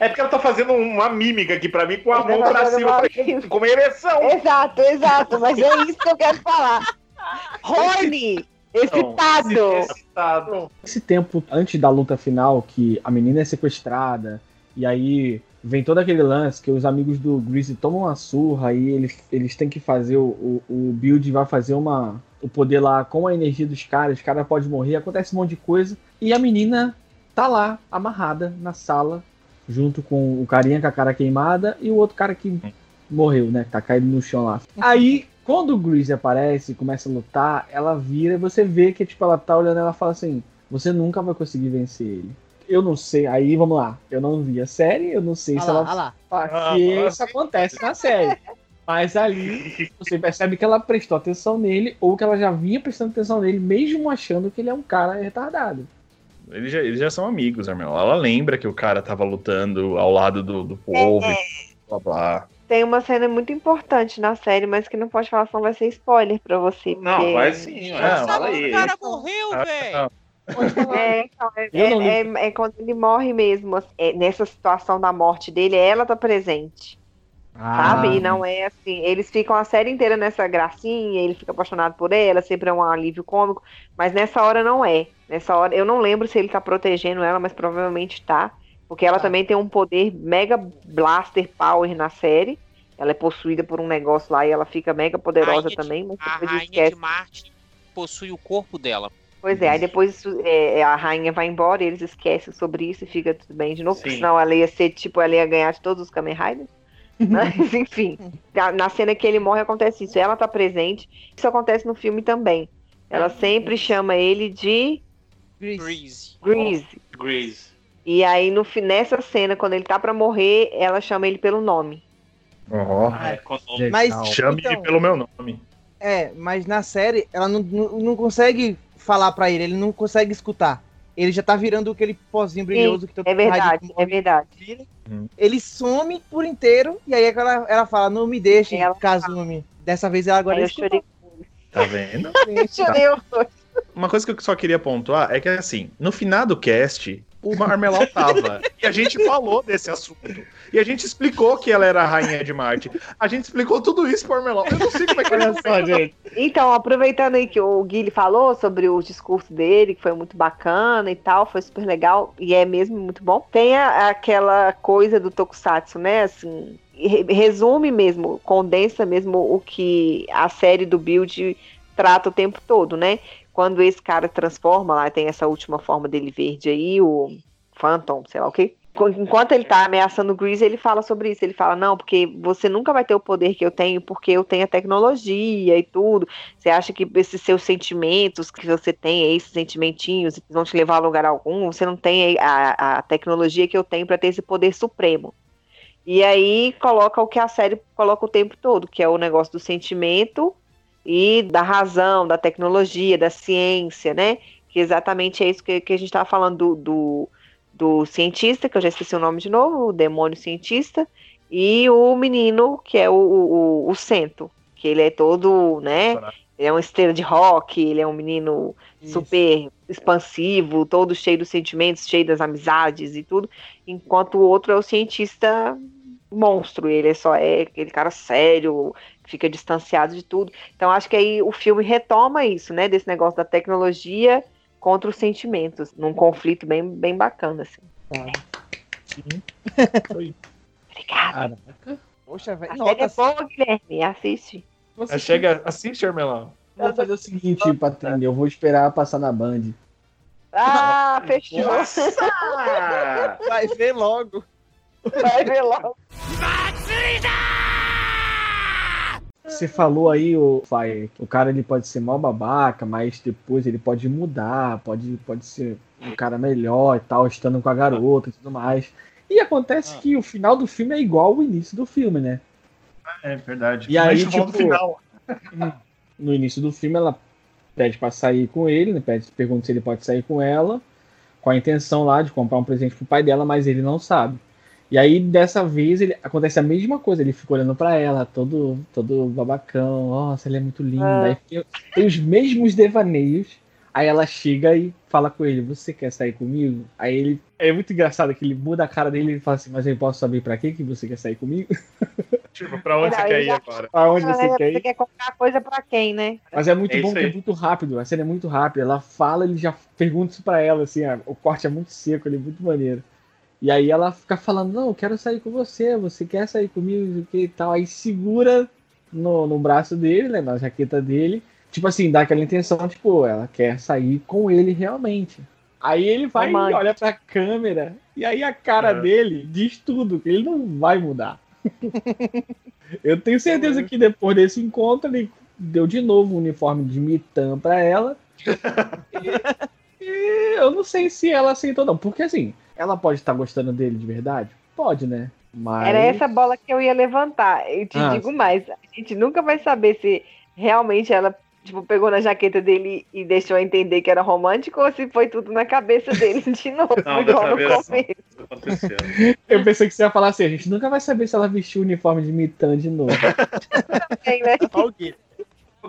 É porque ela tá fazendo uma mímica aqui pra mim com a Ela mão tá pra cima, pra- mímica. com uma ereção. Exato, exato, mas é isso que eu quero falar. Horny, excitado. Excitado. Esse tempo antes da luta final, que a menina é sequestrada, e aí vem todo aquele lance que os amigos do Greasy tomam uma surra e eles, eles têm que fazer o, o, o build vai fazer uma o poder lá com a energia dos caras, os caras podem morrer, acontece um monte de coisa, e a menina tá lá, amarrada na sala, junto com o carinha com a cara queimada e o outro cara que morreu, né? Tá caído no chão lá. Aí, quando o Greasy aparece e começa a lutar, ela vira e você vê que, tipo, ela tá olhando ela fala assim: Você nunca vai conseguir vencer ele. Eu não sei. Aí, vamos lá. Eu não vi a série, eu não sei Olha se lá, ela olha lá. ah, se Ah, isso acontece na série. Mas ali você percebe que ela prestou atenção nele ou que ela já vinha prestando atenção nele, mesmo achando que ele é um cara retardado. Eles já, eles já são amigos, Armel. Ela lembra que o cara tava lutando ao lado do, do povo É. e blá blá. Tem uma cena muito importante na série, mas que não pode falar, senão vai ser spoiler pra você. Não, porque- vai sim, Sabe fala aí. o cara morreu, Ah, velho. É, então, é, é- é- é quando ele morre mesmo. é, nessa situação da morte dele, ela tá presente. Sabe? Ah. E não é assim. Eles ficam a série inteira nessa gracinha, ele fica apaixonado por ela, sempre é um alívio cômico. Mas nessa hora não é. Nessa hora, eu não lembro se ele tá protegendo ela, mas provavelmente tá. Porque ela Tá. também tem um poder mega blaster power na série. Ela é possuída por um negócio lá e ela fica mega poderosa de- também, mas A rainha esquece. de Marte possui o corpo dela. Pois é, aí depois isso, é, a rainha vai embora e eles esquecem sobre isso e fica tudo bem de novo, porque Sim. senão ela ia ser, tipo, ela ia ganhar de todos os Kamen Riders. Mas, enfim, na, na cena que ele morre acontece isso. Ela tá presente. Isso acontece no filme também. Ela sempre chama ele de Grease. Grease. Grease. Grease. E aí, no, nessa cena, quando ele tá pra morrer, ela chama ele pelo nome. Ó, É, com- Mas. Chame-me então, pelo meu nome. É, mas na série ela não, não, não consegue falar pra ele, ele não consegue escutar. ele já tá virando aquele pozinho brilhoso que todo É verdade, raio é verdade. Hum. Ele some por inteiro e aí ela, ela fala: Não me deixe, Ela Kazumi. Dessa vez ela agora Aí eu escutou. chorei. Tá vendo? Eu chorei horrores. Uma coisa que eu só queria pontuar é que, assim, no final do cast, o Marmelau tava. e a gente falou desse assunto. E a gente explicou que ela era a rainha de Marte. A gente explicou tudo isso pro Marmelau. Eu não sei como é que Olha só, gente. Então, aproveitando aí que o Guilherme falou sobre o discurso dele, que foi muito bacana e tal, foi super legal, e é mesmo muito bom. Tem a- aquela coisa do Tokusatsu, né? Assim, re- resume mesmo, condensa mesmo o que a série do Build trata o tempo todo, né? Quando esse cara transforma lá, tem essa última forma dele verde aí, o Phantom, sei lá o quê. Enquanto ele tá ameaçando o Grease, ele fala sobre isso. Ele fala, não, porque você nunca vai ter o poder que eu tenho, porque eu tenho a tecnologia e tudo. Você acha que esses seus sentimentos que você tem, esses sentimentinhos, vão te levar a lugar algum? Você não tem a, a tecnologia que eu tenho para ter esse poder supremo. E aí coloca o que a série coloca o tempo todo, que é o negócio do sentimento e da razão, da tecnologia, da ciência, né? Que exatamente é isso que, que a gente estava falando do, do, do cientista, que eu já esqueci o nome de novo, o demônio cientista, e o menino, que é o, o, o Cento, que ele é todo, né? Ele é uma estrela de rock, ele é um menino Isso. super expansivo, todo cheio dos sentimentos, cheio das amizades e tudo, enquanto o outro é o cientista monstro, ele é só é aquele cara sério, fica distanciado de tudo. Então acho que aí o filme retoma isso, né, desse negócio da tecnologia contra os sentimentos, num conflito bem, bem bacana assim. Obrigada. Poxa, velho. É boa, Guilherme, assiste. Você Chega, assiste, Marmelau. Eu Vou fazer o seguinte, Patrícia, eu vou esperar passar na Band. Ah, fechou. vai ver logo. Vai ver logo. Você falou aí, o Fire, o cara ele pode ser mal babaca, mas depois ele pode mudar, pode, pode ser um cara melhor e tal, estando com a garota e tudo mais. E acontece que o final do filme é igual ao início do filme, né? É verdade. E aí, tipo, no final. No início do filme, ela pede pra sair com ele, né? Pede, pergunta se ele pode sair com ela, com a intenção lá de comprar um presente pro pai dela, mas ele não sabe. E aí, dessa vez, ele, acontece a mesma coisa. Ele fica olhando pra ela, todo, todo babacão. Nossa, ela é muito linda. Ah. Aí tem, tem os mesmos devaneios. Aí ela chega e fala com ele: Você quer sair comigo? Aí ele. É muito engraçado que ele muda a cara dele e fala assim: Mas eu posso saber pra quê que você quer sair comigo? Tipo, pra onde Não, você quer ele ir já- agora? Pra onde você quer ir? Você quer comprar coisa pra quem, né? Mas é muito É bom que é muito rápido. A cena é muito rápida. Ela fala, ele já pergunta isso pra ela, assim, ah, o corte é muito seco, ele é muito maneiro. E aí ela fica falando, não, eu quero sair com você, você quer sair comigo, e tal. Aí segura no, no braço dele, né, na jaqueta dele. Tipo assim, dá aquela intenção, tipo, ela quer sair com ele realmente. Aí ele vai e Romântico. olha pra câmera, e aí a cara É. dele diz tudo, que ele não vai mudar. Eu tenho certeza que depois desse encontro ele deu de novo o uniforme de Mitan pra ela. E, e eu não sei se ela aceitou, não. Porque assim, ela pode estar gostando dele de verdade? Pode, né? Mas. Era essa bola que eu ia levantar. Eu te Ah, digo sim. mais, a gente nunca vai saber se realmente ela tipo, pegou na jaqueta dele e deixou entender que era romântico ou se foi tudo na cabeça dele de novo, Não, igual no começo. Eu pensei que você ia falar assim: a gente nunca vai saber se ela vestiu o uniforme de Mitan de novo. Tem, né?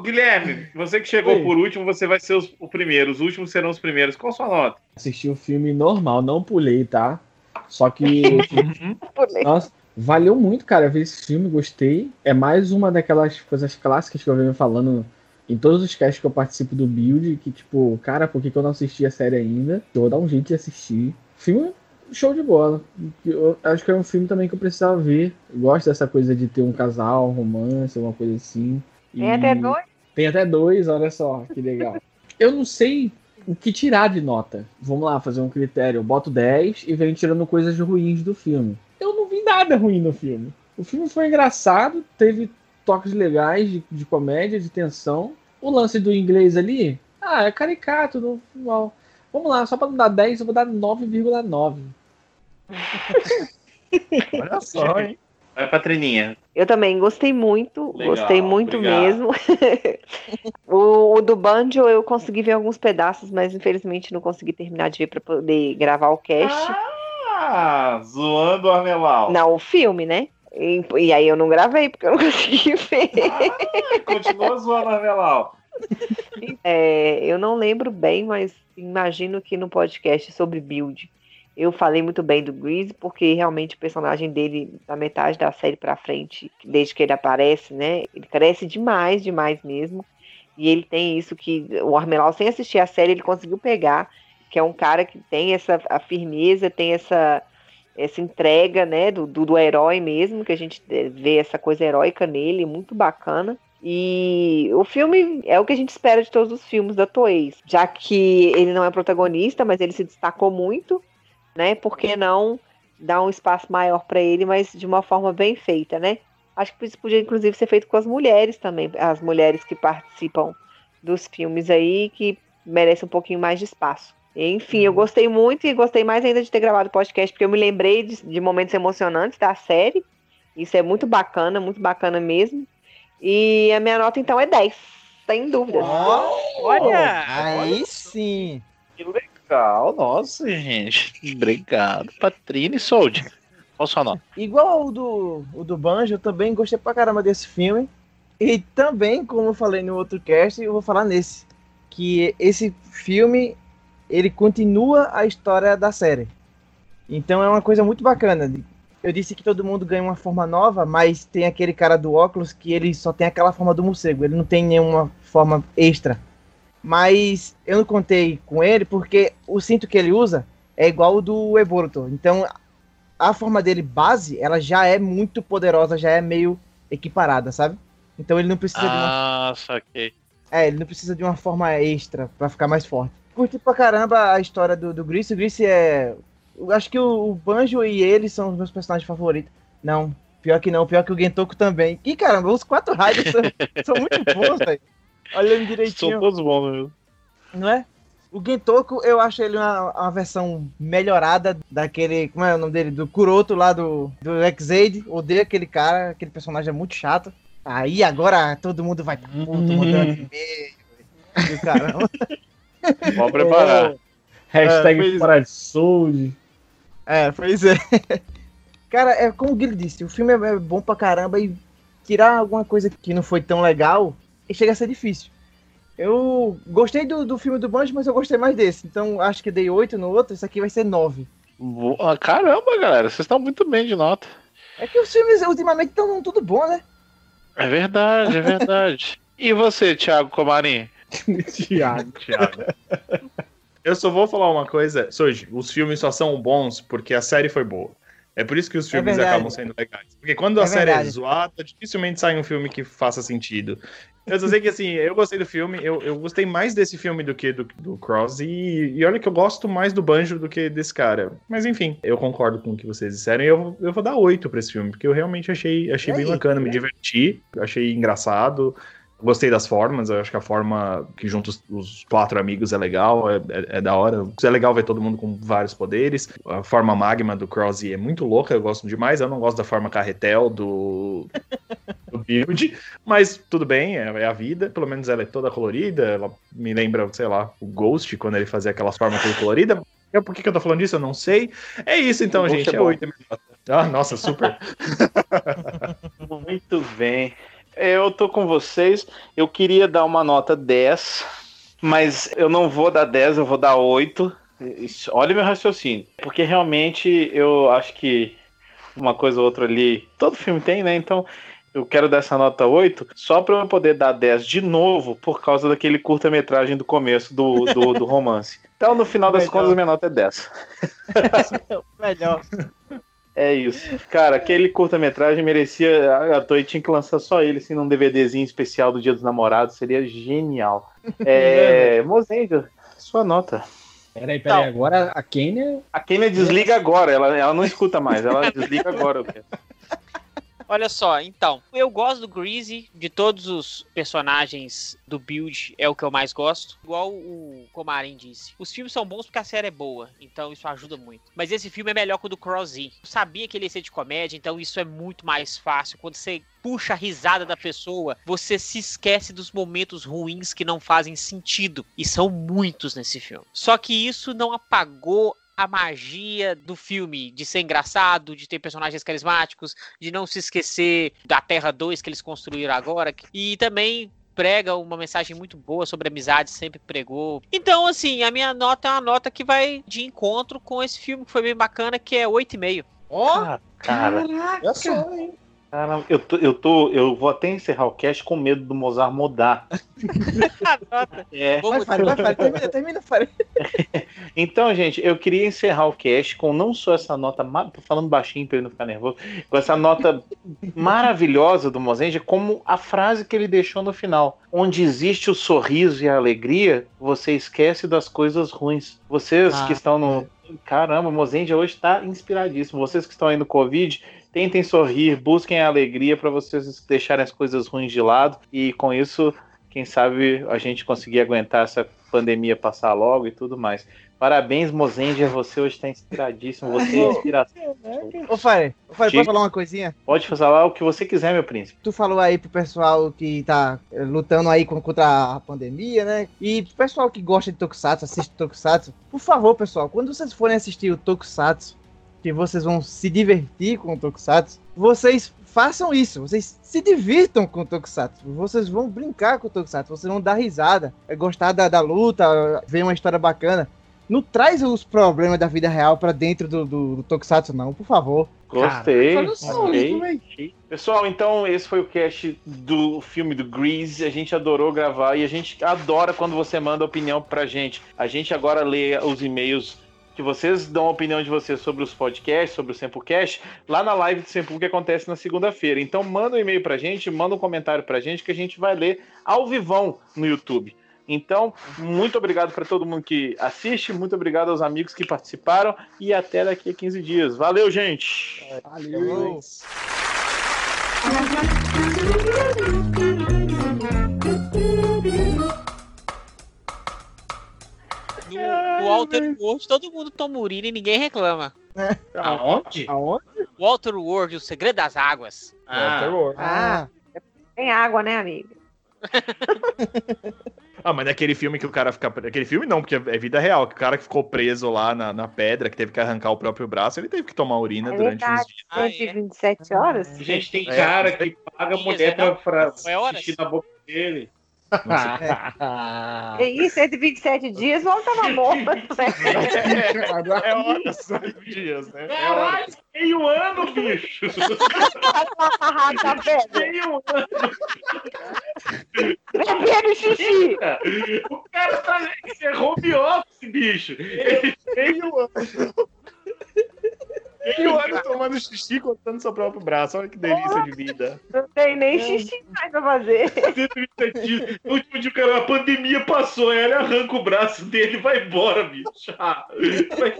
Guilherme, você que chegou Oi. por último, você vai ser os- o primeiro. Os últimos serão os primeiros. Qual a sua nota? Assisti o filme normal, não pulei, tá? Só que. Nossa, valeu muito, cara, ver esse filme, gostei. É mais uma daquelas coisas clássicas que eu venho falando em todos os casts que eu participo do Build, que tipo, cara, por que, que eu não assisti a série ainda? Eu vou dar um jeito de assistir. Filme show de bola. Eu acho que é um filme também que eu precisava ver. Eu gosto dessa coisa de ter um casal, um romance, uma coisa assim. Tem E- até dois. Tem até dois, olha só, que legal. eu não sei o que tirar de nota. Vamos lá, fazer um critério. Eu boto 10 e venho tirando coisas ruins do filme. Eu não vi nada ruim no filme. O filme foi engraçado, teve toques legais de, de comédia, de tensão. O lance do inglês ali, ah, é caricato, não, não. Vamos lá, só pra não dar 10, eu vou dar 9,9. Olha só, hein? Vai pra Trininha. Eu também gostei muito, Legal, gostei muito obrigado. mesmo. o, o do Banjo eu consegui ver alguns pedaços, mas infelizmente não consegui terminar de ver pra poder gravar o cast. Ah, zoando o Armelau. Não, o filme, né? E, e aí eu não gravei, porque eu não consegui ver. Continua zoando o Armelau. É, eu não lembro bem, mas imagino que no podcast sobre build eu falei muito bem do Grease, porque realmente o personagem dele, da metade da série pra frente, desde que ele aparece, né? Ele cresce demais, demais mesmo. E ele tem isso que o Armelau, sem assistir a série, ele conseguiu pegar, que é um cara que tem essa a firmeza, tem essa essa entrega, né, do, do, do herói mesmo, que a gente vê essa coisa heróica nele, muito bacana. E o filme é o que a gente espera de todos os filmes da Toei, já que ele não é protagonista, mas ele se destacou muito, né? Por que não dar um espaço maior para ele, mas de uma forma bem feita, né? Acho que isso podia inclusive ser feito com as mulheres também, as mulheres que participam dos filmes aí, que merecem um pouquinho mais de espaço. Enfim, eu gostei muito e gostei mais ainda de ter gravado o podcast, porque eu me lembrei de, de momentos emocionantes da série. Isso é muito bacana, muito bacana mesmo. E a minha nota então é 10, sem dúvida. Olha! Aí sim. Que legal, nossa, gente. Obrigado, Patrine Soldier. Qual sua nota? Igual o do, o do Banjo, eu também gostei pra caramba desse filme. E também, como eu falei no outro cast, eu vou falar nesse. Que esse filme, ele continua a história da série. Então é uma coisa muito bacana. Eu disse que todo mundo ganha uma forma nova, mas tem aquele cara do óculos que ele só tem aquela forma do morcego. Ele não tem nenhuma forma extra. Mas eu não contei com ele porque o cinto que ele usa é igual o do Eboruto. Então a forma dele base, ela já é muito poderosa, já é meio equiparada, sabe? Então ele não precisa de uma Ah, saquei. é, ele não precisa de uma forma extra pra ficar mais forte. Curti pra caramba a história do, do Grease. O Grease é. Eu acho que o, o Banjo e ele são os meus personagens favoritos. Não, pior que não, pior que o Gentoku também. E caramba, os quatro Raiders são, são muito bons, velho. Olhando São direitinho, todos bons, meu. não é? O Gentoku, eu acho ele uma, uma versão melhorada daquele. Como é o nome dele? Do Kuroto lá do, do X-Aid. Odeio aquele cara, aquele personagem é muito chato. Aí agora todo mundo vai tá puto, mandando e-mail. E o caramba. Pode preparar. Hashtag fora de saúde. É, pois é. Cara, é como o Guilherme disse, o filme é bom pra caramba e tirar alguma coisa que não foi tão legal chega a ser difícil. Eu gostei do, do filme do Banjo, mas eu gostei mais desse. Então acho que dei 8 no outro, esse aqui vai ser 9. Vo- ah, Caramba, galera, vocês estão muito bem de nota. É que os filmes ultimamente estão tudo bom, né? É verdade, é verdade. e você, Thiago Comarim? Thiago. Thiago. Eu só vou falar uma coisa, Soji, os filmes só são bons porque a série foi boa. É por isso que os filmes verdade. acabam sendo legais. Porque quando a É série verdade. é zoada, dificilmente sai um filme que faça sentido. Eu só sei que assim, eu gostei do filme, eu, eu gostei mais desse filme do que do, do Cross, e, e olha que eu gosto mais do Banjo do que desse cara. Mas enfim, eu concordo com o que vocês disseram e eu, eu vou dar oito pra esse filme, porque eu realmente achei, achei bem bacana, me diverti, achei engraçado. Gostei das formas, eu acho que a forma que junta os, os quatro amigos é legal, é, é- é da hora. É legal ver todo mundo com vários poderes. A forma magma do Crossy é muito louca, eu gosto demais. Eu não gosto da forma carretel do, do Build, mas tudo bem, é, é a vida. Pelo menos ela é toda colorida, ela me lembra, sei lá, o Ghost, quando ele fazia aquelas formas toda colorida. Eu, por que, que eu tô falando disso? Eu não sei. É isso então, O Ghost gente. é É bom. oito. Ah, nossa, super. Muito bem. Eu tô com vocês. Eu queria dar uma nota 10, mas eu não vou dar 10, eu vou dar 8. Isso- Olha meu raciocínio. Porque realmente eu acho que uma coisa ou outra ali. Todo filme tem, né? Então eu quero dar essa nota 8 só pra eu poder dar 10 de novo por causa daquele curta-metragem do começo do, do, do romance. Então no final das Melhor. contas, minha nota é 10. Melhor. É isso. Cara, aquele curta-metragem merecia. A Toei tinha que lançar só ele, assim, num DVDzinho especial do Dia dos Namorados. Seria genial. É. Mozenga, sua nota. Peraí, peraí. Não. Agora a Kenya. A Kenia desliga agora, ela, ela não escuta mais, ela desliga agora. Olha só, então, eu gosto do Greasy, de todos os personagens do Build, é o que eu mais gosto. Igual o Comarim disse. Os filmes são bons porque a série é boa, então isso ajuda muito. Mas esse filme é melhor que o do Crossy. Eu sabia que ele ia ser de comédia, então isso é muito mais fácil. Quando você puxa a risada da pessoa, você se esquece dos momentos ruins que não fazem sentido. E são muitos nesse filme. Só que isso não apagou a magia do filme de ser engraçado, de ter personagens carismáticos, de não se esquecer da Terra 2 que eles construíram agora. E também prega uma mensagem muito boa sobre amizade, sempre pregou. Então, assim, a minha nota é uma nota que vai de encontro com esse filme que foi bem bacana, que é 8,5. Ó, Cara, olha só, hein? Cara, eu tô, eu tô. Eu vou até encerrar o cast com medo do Mozart mudar. É. Vai, Fábio, vai, Fábio, termina, termina, Fábio. Então, gente, eu queria encerrar o cast com não só essa nota, tô falando baixinho pra ele não ficar nervoso, com essa nota maravilhosa do Mozenja, como a frase que ele deixou no final. Onde existe o sorriso e a alegria, você esquece das coisas ruins. Vocês Ah, que estão no. Caramba, o Mozenja hoje tá inspiradíssimo. Vocês que estão aí no Covid, tentem sorrir, busquem a alegria para vocês deixarem as coisas ruins de lado. E com isso, quem sabe a gente conseguir aguentar essa pandemia passar logo e tudo mais. Parabéns, Mozendia, você hoje está inspiradíssimo. Você é inspiração. Ô, Fábio, ô, Diga. pode falar uma coisinha? Pode falar o que você quiser, meu príncipe. Tu falou aí pro pessoal que tá eh, lutando aí con- contra a pandemia, né? E pro pessoal que gosta de Tokusatsu, assiste Tokusatsu, por favor, pessoal, quando vocês forem assistir o Tokusatsu, que vocês vão se divertir com o Tokusatsu, vocês façam isso, vocês se divirtam com o Tokusatsu, vocês vão brincar com o Tokusatsu, vocês vão dar risada, é gostar da, da luta, ver uma história bacana. Não traz os problemas da vida real pra dentro do, do, do Tokusatsu, não, por favor. Gostei. Véi. Pessoal, então esse foi o cast do filme do Grease. A gente adorou gravar e a gente adora quando você manda opinião pra gente. A gente agora lê os e-mails que vocês dão a opinião de vocês sobre os podcasts, sobre o Sempocast, lá na live do Sempo que acontece na segunda-feira. Então manda um e-mail pra gente, manda um comentário pra gente que a gente vai ler ao vivão no YouTube. Então, muito obrigado para todo mundo que assiste, muito obrigado aos amigos que participaram e até daqui a 15 dias. Valeu, gente! Valeu. No, Walter World, todo mundo toma urina e ninguém reclama. Aonde? Aonde? Walter World, o segredo das águas. Ah, Tem água, né, amigo? Ah, mas naquele filme que o cara fica. Aquele filme não, porque é vida real. Que o cara que ficou preso lá na, na pedra, que teve que arrancar o próprio braço, ele teve que tomar urina É durante uns dias. Ah, é? 127 horas? Gente, tem É. cara que paga mulher é pra, pra é xixi na boca dele. É isso, 127 dias, vamos tomar morto. É horas, só dias, né? É. Caralho, meio ano, bicho! Velha, meio ano! bebendo xixi. O cara tá. Isso é home office, bicho! Ele Meio ano. Meio ano tomando xixi cortando seu próprio braço. Olha que delícia de vida. Não tem nem xixi mais pra fazer. 127 dias. No último dia, cara, a pandemia passou, aí ele arranca o braço dele e vai embora, bicho. Ah, vai-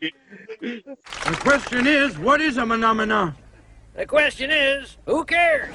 The question is, what is a phenomenon? The question is, who cares?